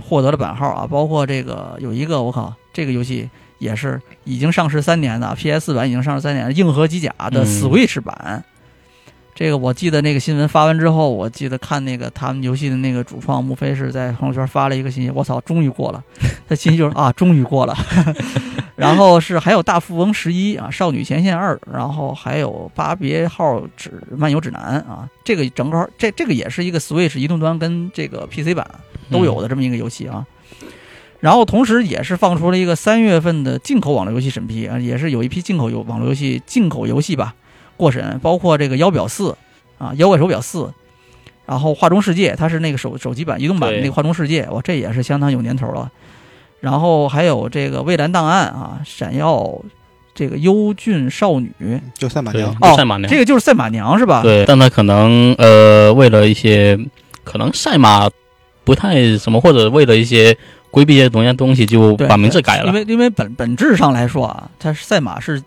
获得了版号啊，包括这个有一个我靠，这个游戏也是已经上市三年的 PS 版已经上市三年，硬核机甲的 Switch 版，这个我记得那个新闻发完之后，我记得看那个他们游戏的那个主创穆飞是在朋友圈发了一个信息，我操，终于过了。他信息就是啊，终于过了。然后是还有大富翁十一啊，少女前线二，然后还有巴别号指漫游指南啊，这个整个这这个也是一个 Switch 移动端跟这个 PC 版都有的这么一个游戏啊。然后同时也是放出了一个三月份的进口网络游戏审批啊，也是有一批进口游网络游戏进口游戏吧。过审包括这个妖表四啊，妖怪手表四，然后画中世界，它是那个手手机版、移动版的那个画中世界，哇，这也是相当有年头了。然后还有这个蔚蓝档案啊，闪耀这个幽俊少女，就赛马娘哦，赛马娘，这个就是赛马娘是吧？对，但他可能呃，为了一些可能赛马不太什么，或者为了一些规避一些东西东西，就把名字改了。因为因为本本质上来说啊，它是赛马是。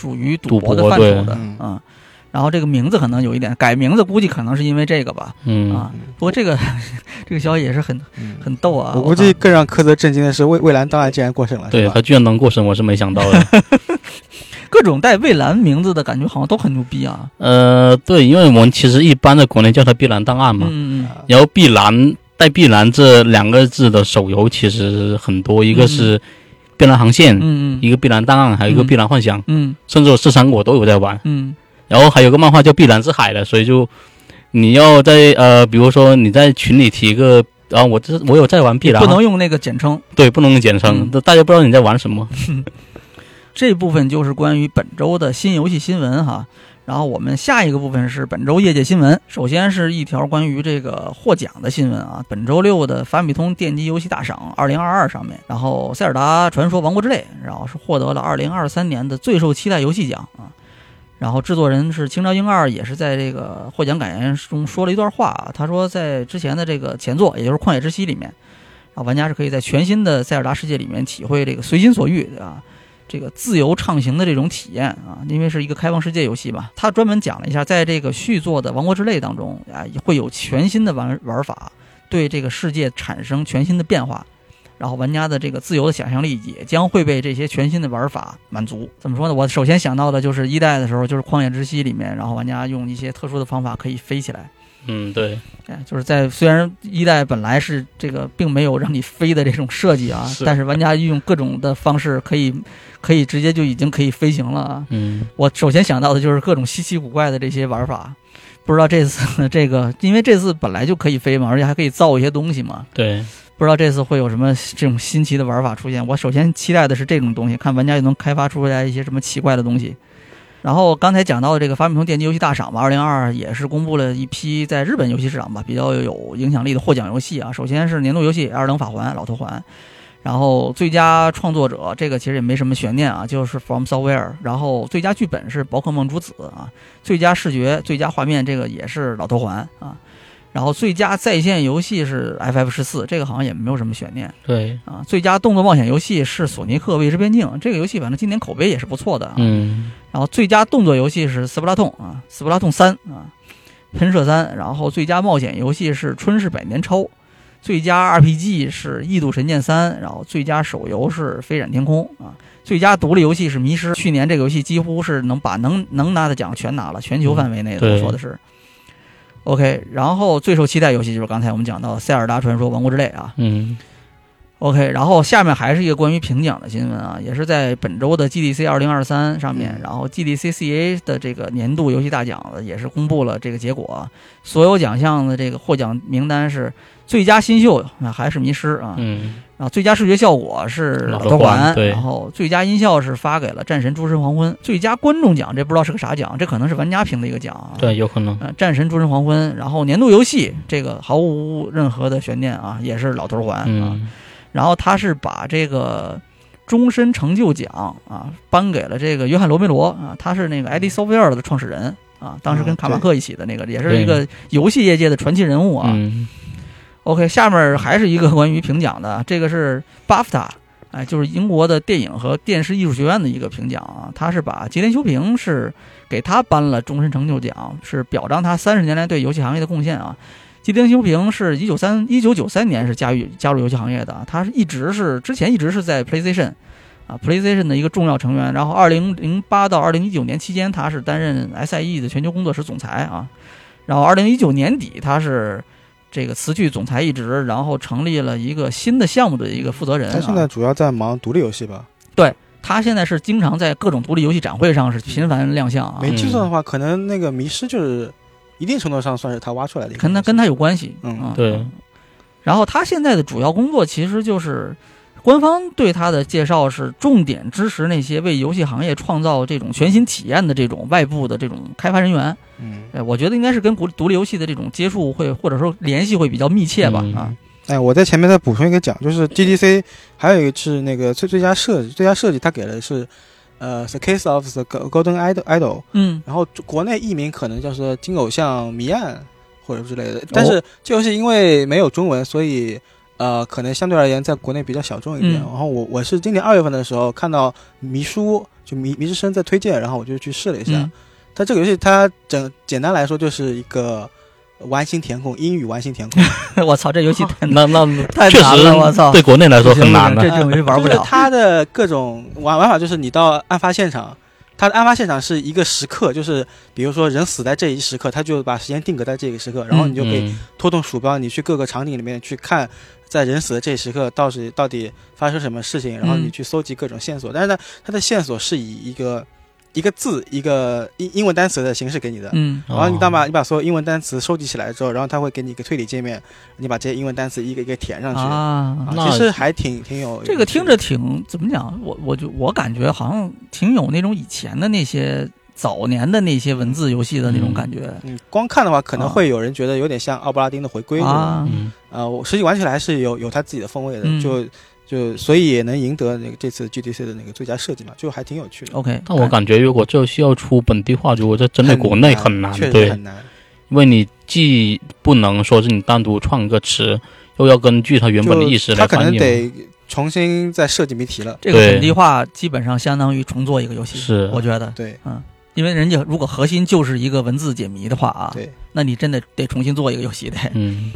属于赌博的范畴的，嗯，然后这个名字可能有一点改名字，估计可能是因为这个吧，嗯啊。不过这个 这个消息也是很很逗啊。我估计更让柯泽震惊的是，蔚蔚蓝档案竟然过审了，对他居然能过审，我是没想到的。各种带蔚蓝名字的感觉好像都很牛逼啊。呃，对，因为我们其实一般的国内叫它碧蓝档案嘛，嗯嗯。然后碧蓝带碧蓝这两个字的手游其实很多，一个是。碧蓝航线，嗯嗯，一个碧蓝档案，还有一个碧蓝幻想，嗯，甚至我四三我都有在玩，嗯，然后还有个漫画叫碧蓝之海的，所以就你要在呃，比如说你在群里提一个，然后我这我有在玩碧蓝，不能用那个简称，对，不能用简称，大家不知道你在玩什么。这部分就是关于本周的新游戏新闻哈。然后我们下一个部分是本周业界新闻。首先是一条关于这个获奖的新闻啊，本周六的法米通电击游戏大赏2022上面，然后《塞尔达传说：王国之泪》，然后是获得了2023年的最受期待游戏奖啊。然后制作人是青沼英二，也是在这个获奖感言中说了一段话啊，他说在之前的这个前作，也就是《旷野之息》里面，啊，玩家是可以在全新的塞尔达世界里面体会这个随心所欲啊。这个自由畅行的这种体验啊，因为是一个开放世界游戏嘛，他专门讲了一下，在这个续作的《王国之泪》当中啊，会有全新的玩玩法，对这个世界产生全新的变化，然后玩家的这个自由的想象力也将会被这些全新的玩法满足。怎么说呢？我首先想到的就是一代的时候，就是《旷野之息》里面，然后玩家用一些特殊的方法可以飞起来。嗯，对，哎，就是在虽然一代本来是这个并没有让你飞的这种设计啊，但是玩家运用各种的方式可以。可以直接就已经可以飞行了啊！嗯，我首先想到的就是各种稀奇古怪的这些玩法，不知道这次这个，因为这次本来就可以飞嘛，而且还可以造一些东西嘛。对，不知道这次会有什么这种新奇的玩法出现。我首先期待的是这种东西，看玩家又能开发出来一些什么奇怪的东西。然后刚才讲到的这个发米通电竞游戏大赏吧，二零二二也是公布了一批在日本游戏市场吧比较有影响力的获奖游戏啊。首先是年度游戏《二等法环》老头环。然后最佳创作者这个其实也没什么悬念啊，就是 From Software。然后最佳剧本是宝可梦朱子啊，最佳视觉、最佳画面这个也是老头环啊。然后最佳在线游戏是 FF 十四，这个好像也没有什么悬念。对啊，最佳动作冒险游戏是索尼克未知边境，这个游戏反正今年口碑也是不错的。嗯。然后最佳动作游戏是斯普拉痛啊，斯普拉痛三啊，喷射三。然后最佳冒险游戏是春日百年超。最佳 RPG 是《异度神剑三》，然后最佳手游是《飞染天空》啊，最佳独立游戏是《迷失》。去年这个游戏几乎是能把能能拿的奖全拿了，全球范围内的我说的是。OK，然后最受期待游戏就是刚才我们讲到《塞尔达传说：王国之泪》啊。嗯。OK，然后下面还是一个关于评奖的新闻啊，也是在本周的 GDC 二零二三上面，然后 GDCCA 的这个年度游戏大奖也是公布了这个结果，所有奖项的这个获奖名单是。最佳新秀那还是迷失啊，嗯，啊最佳视觉效果是老头环，对，然后最佳音效是发给了战神诸神黄昏，最佳观众奖这不知道是个啥奖，这可能是玩家评的一个奖啊，对，有可能，战神诸神黄昏，然后年度游戏这个毫无任何的悬念啊，也是老头环啊，然后他是把这个终身成就奖啊颁给了这个约翰罗梅罗啊，他是那个 ID Software 的创始人啊，当时跟卡马克一起的那个，也是一个游戏业界的传奇人物啊。OK，下面还是一个关于评奖的，这个是 BAFTA，哎，就是英国的电影和电视艺术学院的一个评奖啊。他是把吉田修平是给他颁了终身成就奖，是表彰他三十年来对游戏行业的贡献啊。吉田修平是一九三一九九三年是加入加入游戏行业的，他是一直是之前一直是在 PlayStation 啊，PlayStation 的一个重要成员。然后二零零八到二零一九年期间，他是担任 SIE 的全球工作室总裁啊。然后二零一九年底，他是这个辞去总裁一职，然后成立了一个新的项目的一个负责人。他现在主要在忙独立游戏吧？对他现在是经常在各种独立游戏展会上是频繁亮相啊。没记错的话，可能那个迷失就是一定程度上算是他挖出来的，跟他跟他有关系。嗯，对。然后他现在的主要工作其实就是。官方对它的介绍是重点支持那些为游戏行业创造这种全新体验的这种外部的这种开发人员。嗯，哎，我觉得应该是跟独独立游戏的这种接触会或者说联系会比较密切吧。啊，哎，我在前面再补充一个讲，就是 GDC 还有一个是那个最最佳设计，最佳设计它给的是呃《The Case of the Golden Idol》。嗯，然后国内译名可能叫做《金偶像迷案》或者之类的，但是这游戏因为没有中文，所以。呃，可能相对而言，在国内比较小众一点。然后我我是今年二月份的时候看到迷书就迷迷之声在推荐，然后我就去试了一下。它这个游戏它整简单来说就是一个完形填空，英语完形填空。我操，这游戏太 难了太难了，我操！对国内来说很难的，这种游戏玩不了。它的各种玩玩法就是你到案发现场。它的案发现场是一个时刻，就是比如说人死在这一时刻，他就把时间定格在这个时刻，然后你就可以拖动鼠标，你去各个场景里面去看，在人死的这一时刻到底到底发生什么事情，然后你去搜集各种线索。但是呢，它的线索是以一个。一个字，一个英英文单词的形式给你的，嗯，然后你当把你把所有英文单词收集起来之后，然后它会给你一个推理界面，你把这些英文单词一个一个填上去啊，其实还挺挺有这个听着挺怎么讲？我我就我感觉好像挺有那种以前的那些早年的那些文字游戏的那种感觉。嗯，光看的话可能会有人觉得有点像奥布拉丁的回归啊，呃，我实际玩起来还是有有他自己的风味的，就。就所以也能赢得那个这次 GDC 的那个最佳设计嘛，就还挺有趣的。OK，但我感觉如果这游戏要出本地化，如果在针对国内很难，对，很难，因为你既不能说是你单独创一个词，又要根据它原本的意思来翻译，他可能得重新再设计谜题了。这个本地化基本上相当于重做一个游戏，是。我觉得，对，嗯，因为人家如果核心就是一个文字解谜的话啊，对，那你真的得重新做一个游戏得，嗯。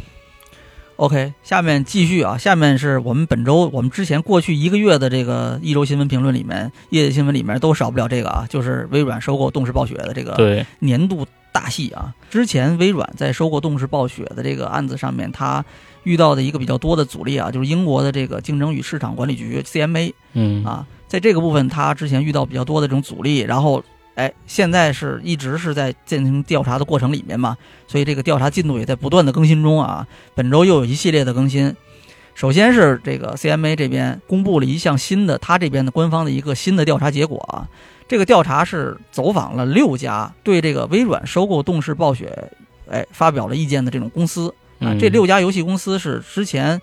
OK，下面继续啊，下面是我们本周我们之前过去一个月的这个一周新闻评论里面，业界新闻里面都少不了这个啊，就是微软收购动视暴雪的这个年度大戏啊。之前微软在收购动视暴雪的这个案子上面，它遇到的一个比较多的阻力啊，就是英国的这个竞争与市场管理局 CMA，嗯啊，在这个部分它之前遇到比较多的这种阻力，然后。哎，现在是一直是在进行调查的过程里面嘛，所以这个调查进度也在不断的更新中啊。本周又有一系列的更新，首先是这个 CMA 这边公布了一项新的，他这边的官方的一个新的调查结果啊。这个调查是走访了六家对这个微软收购动视暴雪，哎，发表了意见的这种公司啊。这六家游戏公司是之前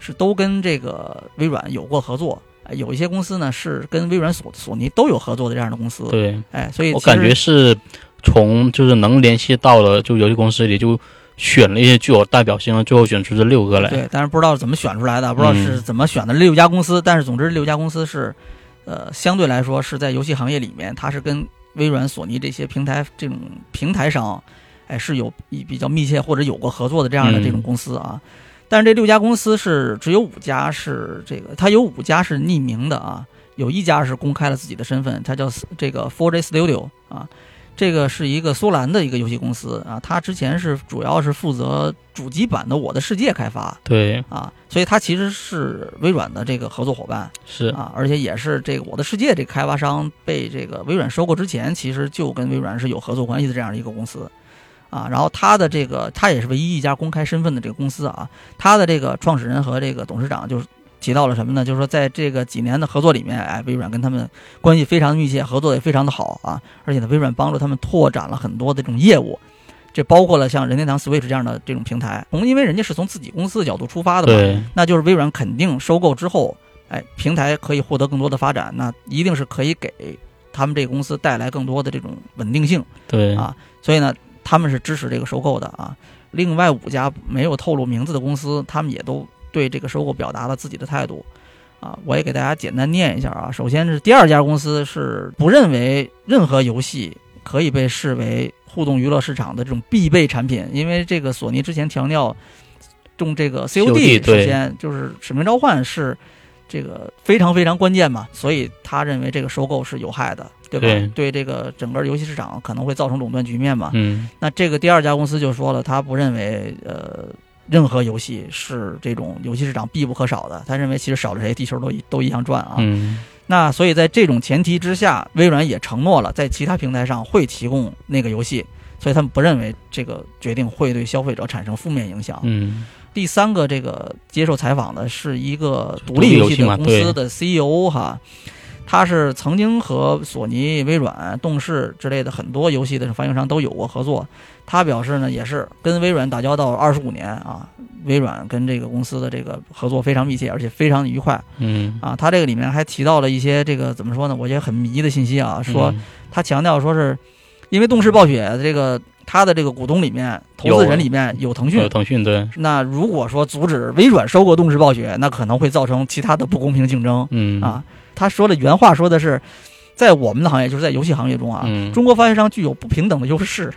是都跟这个微软有过合作。有一些公司呢是跟微软、索索尼都有合作的这样的公司，对，哎，所以我感觉是从就是能联系到了就游戏公司里就选了一些具有代表性的，最后选出这六个来。对，但是不知道怎么选出来的，不知道是怎么选的六家公司，但是总之六家公司是，呃，相对来说是在游戏行业里面，它是跟微软、索尼这些平台这种平台商，哎，是有比较密切或者有过合作的这样的这种公司啊。但是这六家公司是只有五家是这个，它有五家是匿名的啊，有一家是公开了自己的身份，它叫这个 f o r a Studio 啊，这个是一个苏兰的一个游戏公司啊，它之前是主要是负责主机版的《我的世界》开发，对。啊，所以它其实是微软的这个合作伙伴，是。啊，而且也是这个《我的世界》这个开发商被这个微软收购之前，其实就跟微软是有合作关系的这样的一个公司。啊，然后他的这个，他也是唯一一家公开身份的这个公司啊。他的这个创始人和这个董事长就是提到了什么呢？就是说，在这个几年的合作里面，哎，微软跟他们关系非常密切，合作也非常的好啊。而且呢，微软帮助他们拓展了很多的这种业务，这包括了像任天堂 Switch 这样的这种平台。从因为人家是从自己公司的角度出发的嘛，那就是微软肯定收购之后，哎，平台可以获得更多的发展，那一定是可以给他们这个公司带来更多的这种稳定性。对啊，所以呢。他们是支持这个收购的啊，另外五家没有透露名字的公司，他们也都对这个收购表达了自己的态度，啊，我也给大家简单念一下啊。首先是第二家公司是不认为任何游戏可以被视为互动娱乐市场的这种必备产品，因为这个索尼之前强调，用这个 COD，首先就是使命召唤是。这个非常非常关键嘛，所以他认为这个收购是有害的，对吧？对这个整个游戏市场可能会造成垄断局面嘛。嗯，那这个第二家公司就说了，他不认为呃任何游戏是这种游戏市场必不可少的，他认为其实少了谁，地球都都一样转啊。嗯，那所以在这种前提之下，微软也承诺了在其他平台上会提供那个游戏，所以他们不认为这个决定会对消费者产生负面影响。嗯。第三个，这个接受采访的是一个独立游戏的公司的 CEO 哈，他是曾经和索尼、微软、动视之类的很多游戏的发行商都有过合作。他表示呢，也是跟微软打交道二十五年啊，微软跟这个公司的这个合作非常密切，而且非常的愉快。嗯啊，他这个里面还提到了一些这个怎么说呢？我觉得很迷的信息啊，说他强调说是因为动视暴雪这个。他的这个股东里面，投资人里面有腾讯，有腾讯对。那如果说阻止微软收购动视暴雪，那可能会造成其他的不公平竞争。嗯啊，他说的原话说的是，在我们的行业，就是在游戏行业中啊，中国发行商具有不平等的优势，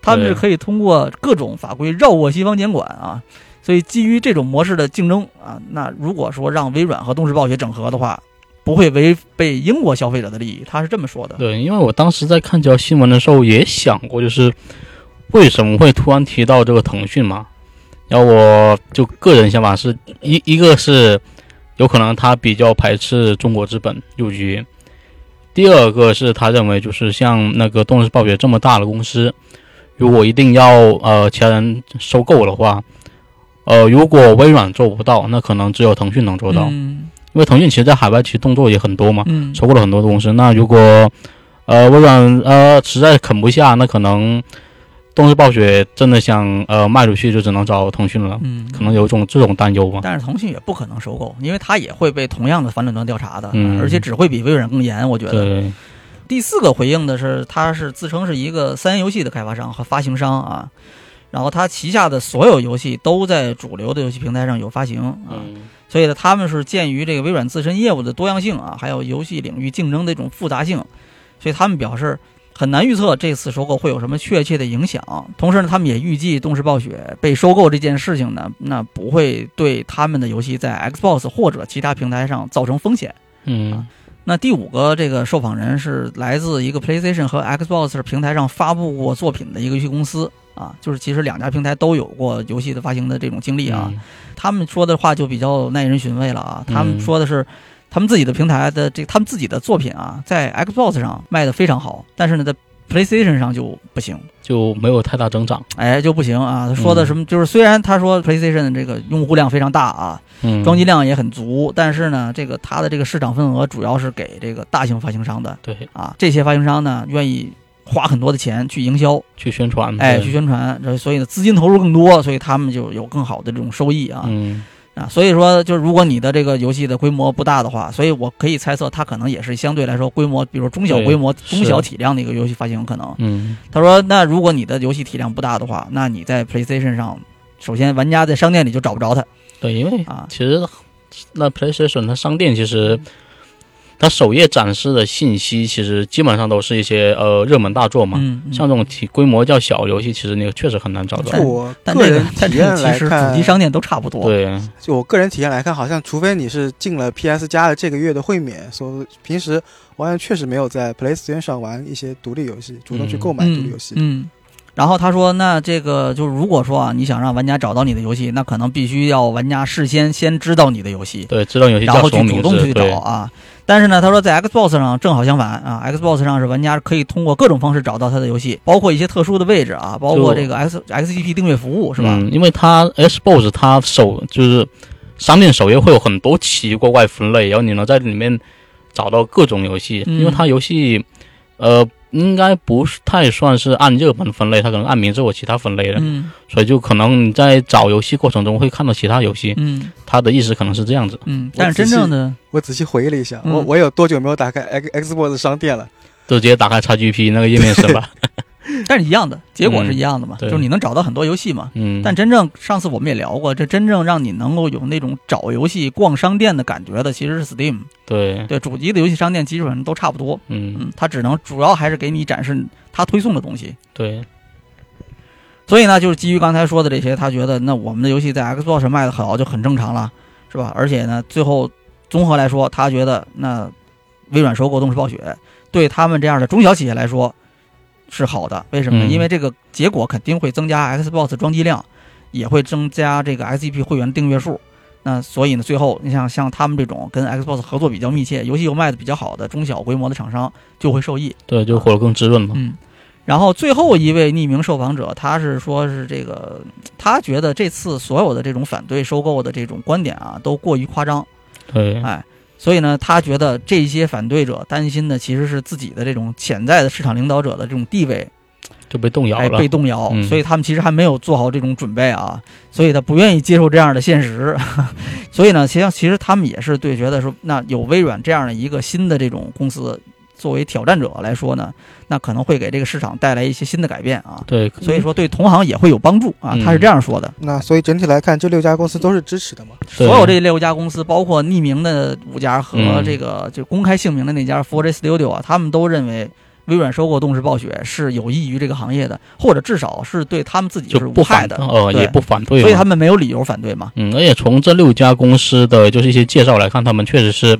他们是可以通过各种法规绕过西方监管啊。所以基于这种模式的竞争啊，那如果说让微软和动视暴雪整合的话，不会违背英国消费者的利益。他是这么说的。对，因为我当时在看这条新闻的时候也想过，就是。为什么会突然提到这个腾讯嘛？然后我就个人想法是一一个是有可能他比较排斥中国资本入局，第二个是他认为就是像那个动视暴雪这么大的公司，如果一定要呃其他人收购的话，呃如果微软做不到，那可能只有腾讯能做到，因为腾讯其实在海外其实动作也很多嘛，收购了很多的公司。那如果呃微软呃实在啃不下，那可能。动视暴雪真的想呃卖出去，就只能找腾讯了。嗯，可能有种这种担忧吧。但是腾讯也不可能收购，因为它也会被同样的反垄断调查的，而且只会比微软更严。我觉得。第四个回应的是，它是自称是一个三 A 游戏的开发商和发行商啊，然后它旗下的所有游戏都在主流的游戏平台上有发行啊，所以呢，他们是鉴于这个微软自身业务的多样性啊，还有游戏领域竞争的一种复杂性，所以他们表示。很难预测这次收购会有什么确切的影响。同时呢，他们也预计动视暴雪被收购这件事情呢，那不会对他们的游戏在 Xbox 或者其他平台上造成风险。嗯，那第五个这个受访人是来自一个 PlayStation 和 Xbox 平台上发布过作品的一个游戏公司啊，就是其实两家平台都有过游戏的发行的这种经历啊。他们说的话就比较耐人寻味了啊。他们说的是。他们自己的平台的这，他们自己的作品啊，在 Xbox 上卖的非常好，但是呢，在 PlayStation 上就不行，就没有太大增长，哎，就不行啊。他说的什么？就是虽然他说 PlayStation 的这个用户量非常大啊，装机量也很足，但是呢，这个它的这个市场份额主要是给这个大型发行商的，对啊，这些发行商呢，愿意花很多的钱去营销、去宣传，哎，去宣传，所以呢，资金投入更多，所以他们就有更好的这种收益啊。嗯。啊，所以说，就是如果你的这个游戏的规模不大的话，所以我可以猜测，它可能也是相对来说规模，比如中小规模、中小体量的一个游戏发行可能。嗯，他说，那如果你的游戏体量不大的话，那你在 PlayStation 上，首先玩家在商店里就找不着它。对，因为啊，其实那 PlayStation 它商店其实。它首页展示的信息其实基本上都是一些呃热门大作嘛，像这种体规模较小游戏，其实那个确实很难找到。就我个人体验来看，主机商店都差不多。对，就我个人体验来看，好像除非你是进了 PS 加的这个月的会免，所平时我好像确实没有在 PlayStation 上玩一些独立游戏，主动去购买独立游戏。嗯。然后他说：“那这个就是，如果说啊，你想让玩家找到你的游戏，那可能必须要玩家事先先知道你的游戏，对，知道游戏，然后去主动去找啊。但是呢，他说在 Xbox 上正好相反啊，Xbox 上是玩家可以通过各种方式找到他的游戏，包括一些特殊的位置啊，包括这个 X XGP 订阅服务，是吧？嗯，因为它 Xbox 它首就是商店首页会有很多奇奇怪怪分类，然后你能在里面找到各种游戏，因为它游戏呃。”应该不是太算是按热门分类，它可能按名字或其他分类的，嗯，所以就可能你在找游戏过程中会看到其他游戏，嗯，它的意思可能是这样子，嗯，但是真正的我仔细回忆了一下，我我有多久没有打开 X Xbox 商店了？就直接打开 XGP 那个页面是吧？但是一样的结果是一样的嘛，就是你能找到很多游戏嘛。嗯。但真正上次我们也聊过，这真正让你能够有那种找游戏、逛商店的感觉的，其实是 Steam。对。对，主机的游戏商店基本上都差不多。嗯嗯。它只能主要还是给你展示它推送的东西。对。所以呢，就是基于刚才说的这些，他觉得那我们的游戏在 Xbox 卖的好就很正常了，是吧？而且呢，最后综合来说，他觉得那微软收购动视暴雪对他们这样的中小企业来说是好的。为什么呢？因为这个结果肯定会增加 Xbox 装机量，也会增加这个 XGP 会员订阅数。那所以呢，最后你像像他们这种跟 Xbox 合作比较密切、游戏又卖的比较好的中小规模的厂商就会受益。对，就活得更滋润嘛。嗯。然后最后一位匿名受访者，他是说是这个，他觉得这次所有的这种反对收购的这种观点啊，都过于夸张。对，哎，所以呢，他觉得这些反对者担心的其实是自己的这种潜在的市场领导者的这种地位就被动摇了，被动摇。所以他们其实还没有做好这种准备啊，所以他不愿意接受这样的现实。所以呢，其实其实他们也是对觉得说，那有微软这样的一个新的这种公司。作为挑战者来说呢，那可能会给这个市场带来一些新的改变啊。对，所以说对同行也会有帮助啊。他是这样说的。那所以整体来看，这六家公司都是支持的嘛？所有这六家公司，包括匿名的五家和这个就公开姓名的那家 f o r g Studio 啊，他们都认为微软收购动视暴雪是有益于这个行业的，或者至少是对他们自己是无害的。呃，也不反对。所以他们没有理由反对嘛。嗯，而且从这六家公司的就是一些介绍来看，他们确实是。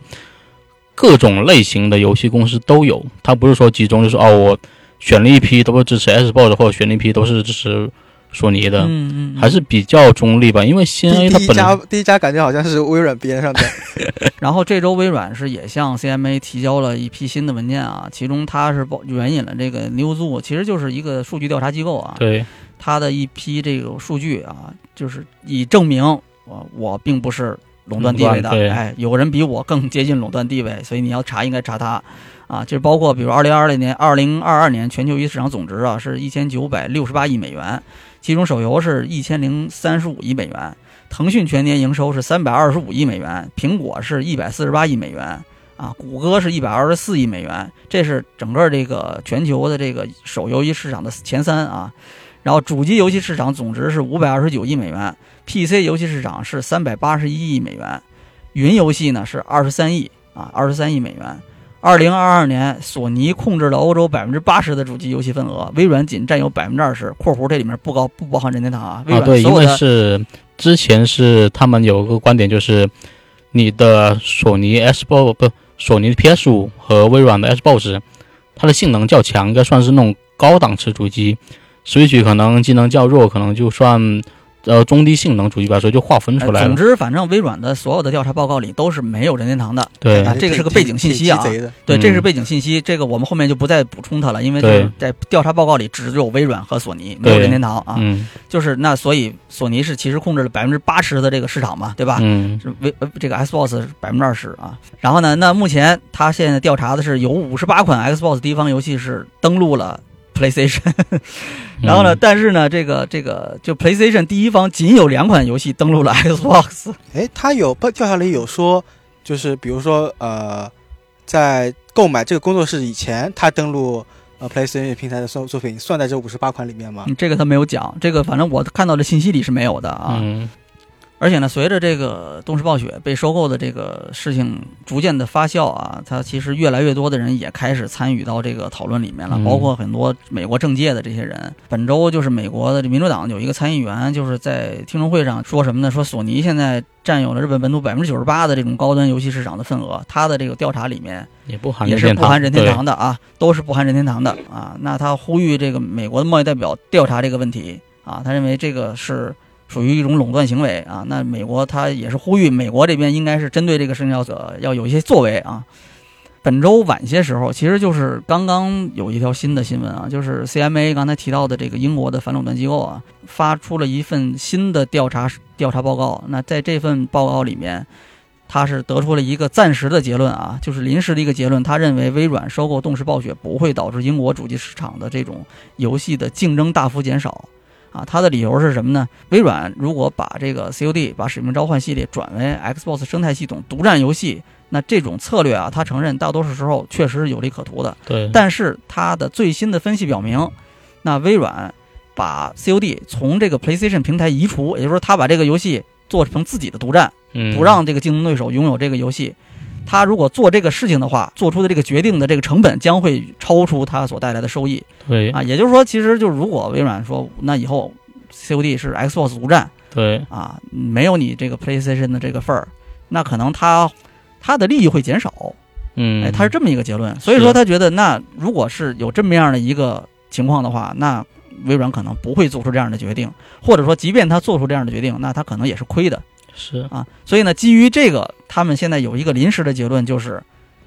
各种类型的游戏公司都有，它不是说集中，就是哦，我选了一批都是支持 Xbox，或者选了一批都是支持索尼的，嗯嗯，还是比较中立吧。因为先第一家第一家感觉好像是微软边上的。然后这周微软是也向 CMA 提交了一批新的文件啊，其中它是包援引了这个 Newzoo，其实就是一个数据调查机构啊，对，它的一批这个数据啊，就是以证明我我并不是。垄断地位的，哎，有人比我更接近垄断地位，所以你要查应该查他，啊，就是包括比如二零二零年、二零二二年全球游戏市场总值啊是一千九百六十八亿美元，其中手游是一千零三十五亿美元，腾讯全年营收是三百二十五亿美元，苹果是一百四十八亿美元，啊，谷歌是一百二十四亿美元，这是整个这个全球的这个手游市场的前三啊。然后主机游戏市场总值是五百二十九亿美元，PC 游戏市场是三百八十一亿美元，云游戏呢是二十三亿啊，二十三亿美元。二零二二年，索尼控制了欧洲百分之八十的主机游戏份额，微软仅占有百分之二十。括弧这里面不高不包含任天堂啊。啊，对，因为是之前是他们有个观点，就是你的索尼 Xbox 不，索尼的 PS 五和微软的 Xbox，它的性能较强，应该算是那种高档次主机。Switch 可能技能较弱，可能就算。呃，中低性能主机吧，所以就划分出来了。总之，反正微软的所有的调查报告里都是没有任天堂的。对，这个是个背景信息啊。对，这是背景信息，这个我们后面就不再补充它了，因为就是在调查报告里只有微软和索尼，没有任天堂啊。嗯。就是那，所以索尼是其实控制了百分之八十的这个市场嘛，对吧？嗯。是微呃这个 Xbox 百分之二十啊。然后呢，那目前他现在调查的是有五十八款 Xbox 第一方游戏是登录了。PlayStation，然后呢？但是呢，这个这个就 PlayStation 第一方仅有两款游戏登录了 Xbox。哎，他有调查里有说，就是比如说呃，在购买这个工作室以前，他登录呃 PlayStation 平台的作作品算在这五十八款里面吗？这个他没有讲，这个反正我看到的信息里是没有的啊。而且呢，随着这个动视暴雪被收购的这个事情逐渐的发酵啊，它其实越来越多的人也开始参与到这个讨论里面了，包括很多美国政界的这些人。本周就是美国的民主党有一个参议员，就是在听证会上说什么呢？说索尼现在占有了日本本土百分之九十八的这种高端游戏市场的份额，他的这个调查里面也不含也是不含任天堂的啊，都是不含任天堂的啊。那他呼吁这个美国的贸易代表调查这个问题啊，他认为这个是。属于一种垄断行为啊！那美国他也是呼吁美国这边应该是针对这个申要者要有一些作为啊。本周晚些时候，其实就是刚刚有一条新的新闻啊，就是 CMA 刚才提到的这个英国的反垄断机构啊，发出了一份新的调查调查报告。那在这份报告里面，他是得出了一个暂时的结论啊，就是临时的一个结论。他认为微软收购动视暴雪不会导致英国主机市场的这种游戏的竞争大幅减少。啊，他的理由是什么呢？微软如果把这个 COD 把使命召唤系列转为 Xbox 生态系统独占游戏，那这种策略啊，他承认大多数时候确实是有利可图的。对。但是他的最新的分析表明，那微软把 COD 从这个 PlayStation 平台移除，也就是说，他把这个游戏做成自己的独占，不让这个竞争对手拥有这个游戏。他如果做这个事情的话，做出的这个决定的这个成本将会超出他所带来的收益。对啊，也就是说，其实就如果微软说那以后 COD 是 Xbox 独占，对啊，没有你这个 PlayStation 的这个份儿，那可能他他的利益会减少。嗯，哎，他是这么一个结论。所以说，他觉得那如果是有这么样的一个情况的话，那微软可能不会做出这样的决定，或者说，即便他做出这样的决定，那他可能也是亏的。是啊，所以呢，基于这个，他们现在有一个临时的结论，就是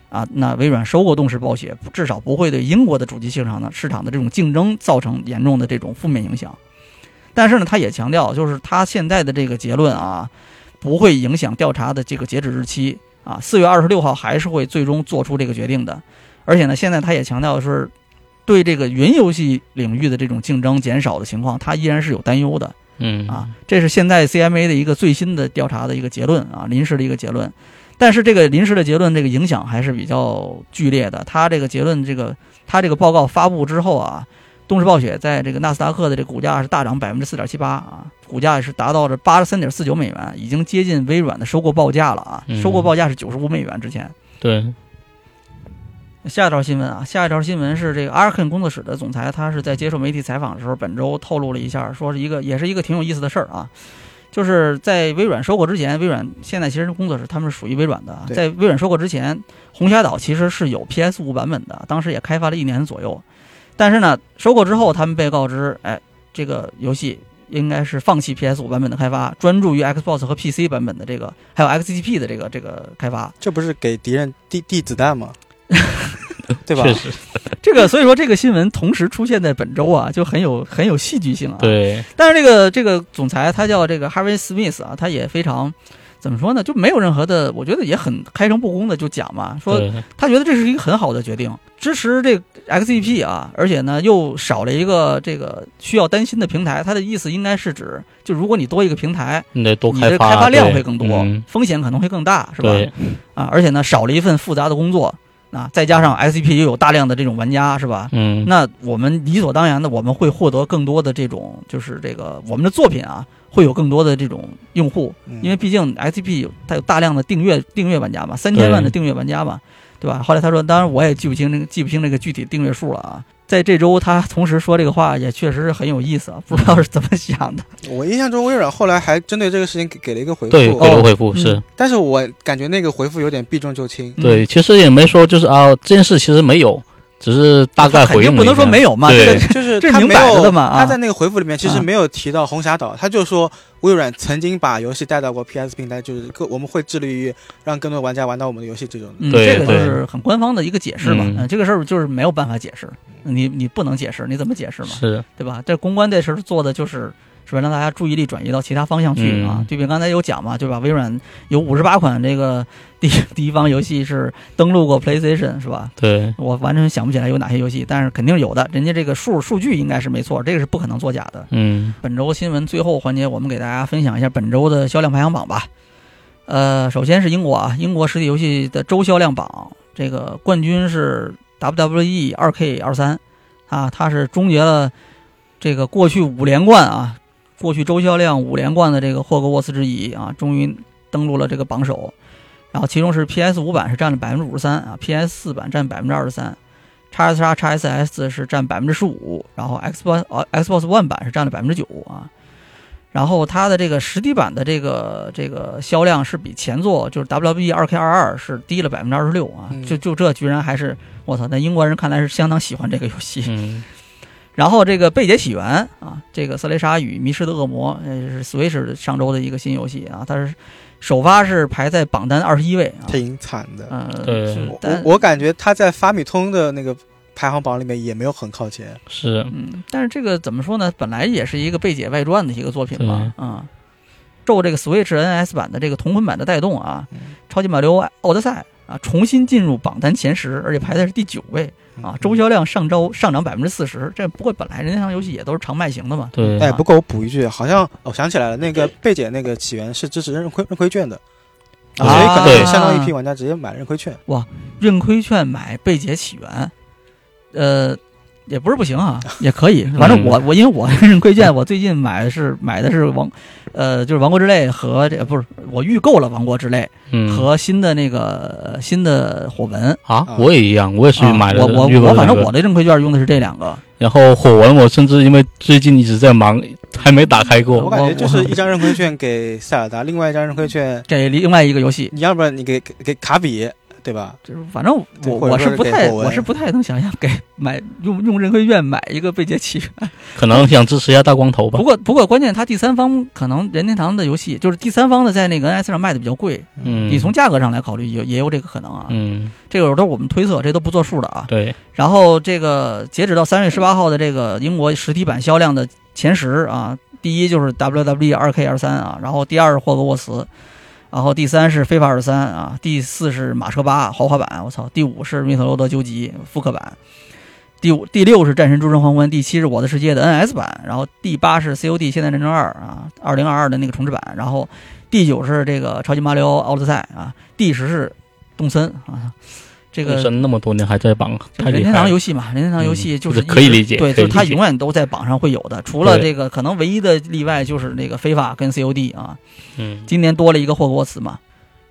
啊，那微软收购动视暴雪，至少不会对英国的主机市场呢市场的这种竞争造成严重的这种负面影响。但是呢，他也强调，就是他现在的这个结论啊，不会影响调查的这个截止日期啊，四月二十六号还是会最终做出这个决定的。而且呢，现在他也强调是，对这个云游戏领域的这种竞争减少的情况，他依然是有担忧的。嗯啊，这是现在 CMA 的一个最新的调查的一个结论啊，临时的一个结论。但是这个临时的结论，这个影响还是比较剧烈的。它这个结论，这个它这个报告发布之后啊，东芝暴雪在这个纳斯达克的这个股价是大涨百分之四点七八啊，股价是达到了八十三点四九美元，已经接近微软的收购报价了啊，收购报价是九十五美元之前。对。下一条新闻啊，下一条新闻是这个 Arkane 工作室的总裁，他是在接受媒体采访的时候，本周透露了一下，说是一个也是一个挺有意思的事儿啊，就是在微软收购之前，微软现在其实工作室他们是属于微软的，在微软收购之前，红霞岛其实是有 PS 五版本的，当时也开发了一年左右，但是呢，收购之后他们被告知，哎，这个游戏应该是放弃 PS 五版本的开发，专注于 Xbox 和 PC 版本的这个，还有 XGP 的这个这个开发，这不是给敌人递递子弹吗？对吧？确实，这个所以说这个新闻同时出现在本周啊，就很有很有戏剧性啊。对。但是这个这个总裁他叫这个 Harvey Smith 啊，他也非常怎么说呢？就没有任何的，我觉得也很开诚布公的就讲嘛，说他觉得这是一个很好的决定，支持这 XGP 啊，而且呢又少了一个这个需要担心的平台。他的意思应该是指，就如果你多一个平台，你得多开发，开发量会更多，风险可能会更大，是吧？啊，而且呢少了一份复杂的工作。啊，再加上 SCP 又有大量的这种玩家，是吧？嗯，那我们理所当然的，我们会获得更多的这种，就是这个我们的作品啊，会有更多的这种用户，因为毕竟 SCP 有它有大量的订阅订阅玩家嘛，三千万的订阅玩家嘛，对吧？后来他说，当然我也记不清那个记不清那个具体订阅数了啊。在这周，他同时说这个话，也确实是很有意思啊！不知道是怎么想的。我印象中，微软后来还针对这个事情给给了一个回复，对，给了回复是。但是我感觉那个回复有点避重就轻。对，其实也没说就是啊，这件事其实没有。只是大概回应，不能说没有嘛，对，就是这明摆着的嘛。他在那个回复里面其实没有提到红霞岛，他就说微软曾经把游戏带到过 PS 平台，就是各我们会致力于让更多玩家玩到我们的游戏这种。嗯，这个就是很官方的一个解释嘛。嗯，这个事儿就是没有办法解释，你你不能解释，你怎么解释嘛？是，对吧？这公关这事儿做的就是。是吧？让大家注意力转移到其他方向去啊！对比刚才有讲嘛，对吧？微软有五十八款这个第 第一方游戏是登录过 PlayStation，是吧？对，我完全想不起来有哪些游戏，但是肯定有的。人家这个数数据应该是没错，这个是不可能作假的。嗯，本周新闻最后环节，我们给大家分享一下本周的销量排行榜吧。呃，首先是英国啊，英国实体游戏的周销量榜，这个冠军是 WWE 二 K 二三啊，它是终结了这个过去五连冠啊。过去周销量五连冠的这个霍格沃茨之遗啊，终于登陆了这个榜首。然后其中是 PS 五版是占了百分之五十三啊，PS 四版占百分之二十三，x S 叉 x SS 是占百分之十五，然后 Xbox 呃 Xbox One 版是占了百分之九啊。然后它的这个实体版的这个这个销量是比前作就是 WWE 二 K 二二是低了百分之二十六啊，就就这居然还是我操，那英国人看来是相当喜欢这个游戏。然后这个《贝姐起源》啊，这个《色雷莎与迷失的恶魔》呃是 Switch 上周的一个新游戏啊，它是首发是排在榜单二十一位，挺惨的。嗯，对我我感觉它在发米通的那个排行榜里面也没有很靠前。是，嗯，但是这个怎么说呢？本来也是一个贝姐外传的一个作品嘛，啊，受这个 Switch NS 版的这个同捆版的带动啊，《超级马里奥奥德赛》啊重新进入榜单前十，而且排在是第九位。啊，周销量上周上涨百分之四十，这不过本来人家游戏也都是常卖型的嘛。对，哎，不过我补一句，好像我想起来了，那个贝姐那个起源是支持认亏认亏券的，所以可能相当一批玩家直接买认亏券。哇，认亏券买贝姐起源，呃，也不是不行啊，也可以。反正我我因为我认亏券，我最近买的是买的是王，呃，就是《王国之泪》和这不是我预购了《王国之泪》和新的那个新的火纹啊，我也一样，我也是买的。我我我反正我的认亏券用的是这两个。然后火纹我甚至因为最近一直在忙，还没打开过。我感觉就是一张认亏券给塞尔达，另外一张认亏券给另外一个游戏。你要不然你给给卡比。对吧？就是反正我我是不太我是不太能想象给买用用任亏券买一个《贝杰奇缘》，可能想支持一下大光头吧。不过不过关键他第三方可能任天堂的游戏就是第三方的在那个 NS 上卖的比较贵，嗯，你从价格上来考虑也也有这个可能啊，嗯，这个都是我们推测，这都不作数的啊。对。然后这个截止到三月十八号的这个英国实体版销量的前十啊，第一就是 WWE 二 K 二三啊，然后第二是霍格沃茨。然后第三是非法二三啊，第四是马车八豪华版，我操，第五是密特罗德究极复刻版，第五第六是战神诸神黄昏，第七是我的世界的 NS 版，然后第八是 COD 现代战争二啊，二零二二的那个重置版，然后第九是这个超级马里奥奥德赛啊，第十是动森啊。这个那么多年还在榜，任天堂游戏嘛，任天堂游戏就是可以理解，对，就是它永远都在榜上会有的，除了这个可能唯一的例外就是那个非法跟 COD 啊，嗯，今年多了一个霍格沃茨嘛。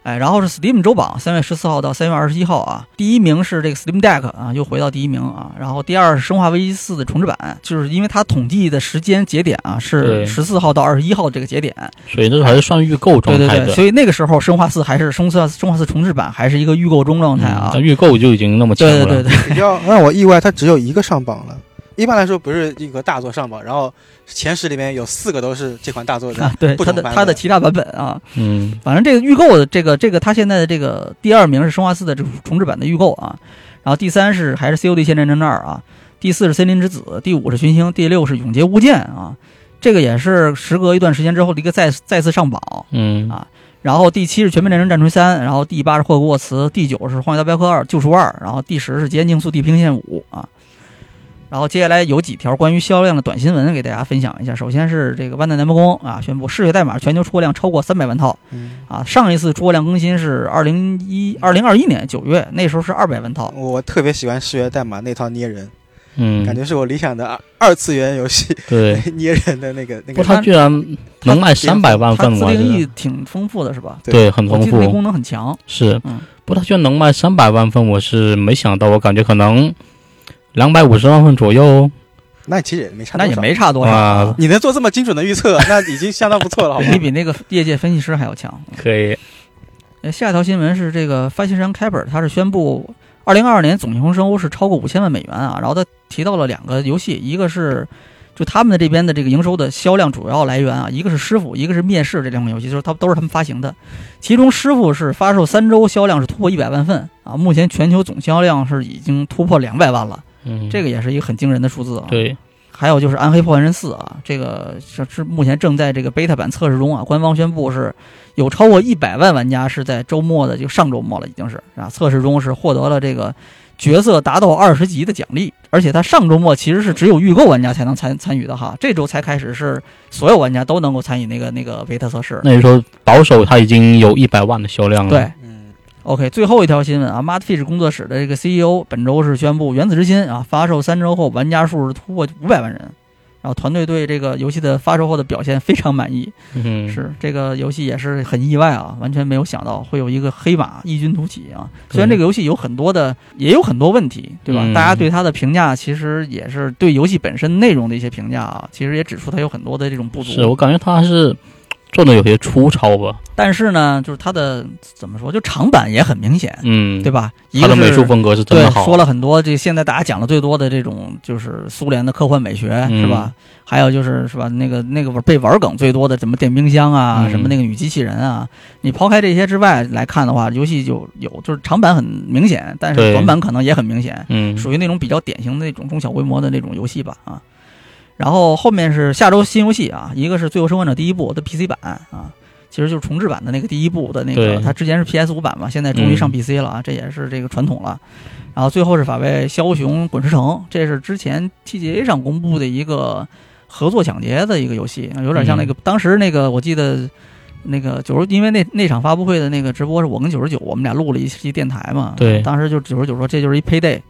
哎，然后是 Steam 周榜，三月十四号到三月二十一号啊，第一名是这个 Steam Deck 啊，又回到第一名啊，然后第二是生化危机四的重置版，就是因为它统计的时间节点啊是十四号到二十一号这个节点，所以这还是算预购状态。对对对，所以那个时候生化四还是生化生化四重置版还是一个预购中状态啊，预购就已经那么强了。对对对对，比较让我意外，它只有一个上榜了。一般来说不是一个大作上榜，然后前十里面有四个都是这款大作的，对它的它的其他版本啊，嗯，反正这个预购的这个这个它现在的这个第二名是生化四的这重置版的预购啊，然后第三是还是 COD 现战争二啊，第四是森林之子，第五是群星，第六是永劫无间啊，这个也是时隔一段时间之后的一个再再次上榜，嗯。啊，然后第七是全面战争战锤三，然后第八是霍格沃茨，第九是荒野大镖客二救赎二，然后第十是极限竞速地平线五啊。然后接下来有几条关于销量的短新闻给大家分享一下。首先是这个万代南梦宫啊，宣布《嗜血代码》全球出货量超过三百万套。啊，上一次出货量更新是二零一二零二一年九月，那时候是二百万套。我特别喜欢《嗜血代码》那套捏人，嗯，感觉是我理想的二次元游戏。对，捏人的那个那个。不，它居然能卖三百万份，自定义挺丰富的，是吧？对，很丰富，功能很强。是，嗯，不，它居然能卖三百万份，我是没想到，我感觉可能两百五十万份左右。那其实也没差，那也没差多少。你能做这么精准的预测，那已经相当不错了，好吗？你比那个业界分析师还要强。可以。下一条新闻是这个发行商开本，他是宣布，二零二二年总营收是超过五千万美元啊。然后他提到了两个游戏，一个是就他们的这边的这个营收的销量主要来源啊，一个是师傅，一个是面试这两款游戏，就是他都是他们发行的。其中师傅是发售三周销量是突破一百万份啊，目前全球总销量是已经突破两百万了。嗯，这个也是一个很惊人的数字啊。对，还有就是《暗黑破坏神四》啊，这个是是目前正在这个 beta 版测试中啊。官方宣布是有超过一百万玩家是在周末的，就上周末了，已经是啊。测试中是获得了这个角色达到二十级的奖励，而且它上周末其实是只有预购玩家才能参参与的哈，这周才开始是所有玩家都能够参与那个那个 beta 测试。那时候保守它已经有一百万的销量了。对。OK，最后一条新闻啊 m a t f i s h 工作室的这个 CEO 本周是宣布《原子之心》啊发售三周后玩家数是突破五百万人，然后团队对这个游戏的发售后的表现非常满意。嗯，是这个游戏也是很意外啊，完全没有想到会有一个黑马异军突起啊。虽然这个游戏有很多的，也有很多问题，对吧？大家对它的评价其实也是对游戏本身内容的一些评价啊，其实也指出它有很多的这种不足。是我感觉它还是。做的有些粗糙吧，但是呢，就是它的怎么说，就长板也很明显，嗯，对吧？它的美术风格是真的好。说了很多，这现在大家讲的最多的这种就是苏联的科幻美学，是吧？还有就是是吧？那个那个被玩梗最多的，什么电冰箱啊，什么那个女机器人啊，你抛开这些之外来看的话，游戏就有就是长板很明显，但是短板可能也很明显，嗯，属于那种比较典型的那种中小规模的那种游戏吧，啊。然后后面是下周新游戏啊，一个是《最后生还者》第一部的 PC 版啊，其实就是重置版的那个第一部的那个，它之前是 PS 五版嘛，现在终于上 PC 了啊，这也是这个传统了。然后最后是法外枭雄滚石城，这是之前 TGA 上公布的一个合作抢劫的一个游戏，有点像那个当时那个我记得那个九十，因为那那场发布会的那个直播是我跟九十九我们俩录了一期电台嘛，对，当时就九十九说这就是一 Payday。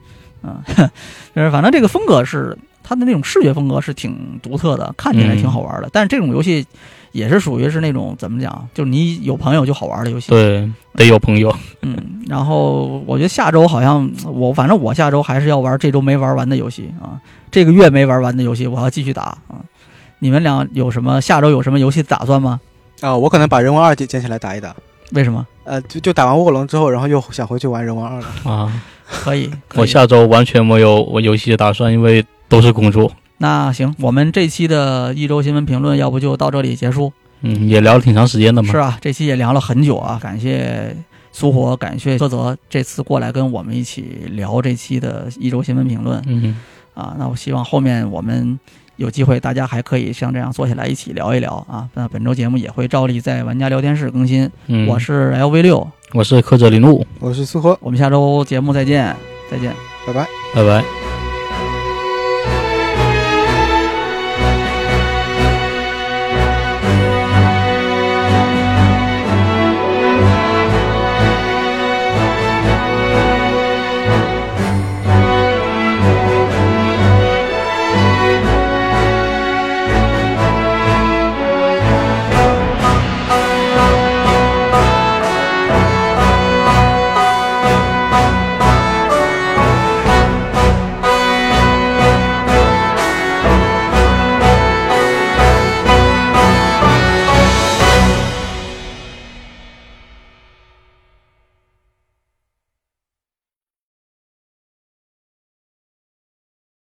嗯，就是反正这个风格是它的那种视觉风格是挺独特的，看起来挺好玩的。但是这种游戏也是属于是那种怎么讲，就是你有朋友就好玩的游戏。对，得有朋友。嗯，然后我觉得下周好像我反正我下周还是要玩这周没玩完的游戏啊，这个月没玩完的游戏我要继续打啊。你们俩有什么下周有什么游戏打算吗？啊，我可能把人王二捡捡起来打一打。为什么？呃，就就打完卧龙之后，然后又想回去玩人王二了啊。可以，我下周完全没有我游戏的打算，因为都是工作。那行，我们这期的一周新闻评论，要不就到这里结束。嗯，也聊了挺长时间的嘛。是啊，这期也聊了很久啊。感谢苏火，感谢柯泽这次过来跟我们一起聊这期的一周新闻评论。嗯，啊，那我希望后面我们。有机会，大家还可以像这样坐下来一起聊一聊啊！那本周节目也会照例在玩家聊天室更新。嗯我是 LV 六，我是柯泽林路，我是苏和，我们下周节目再见，再见，拜拜，拜拜。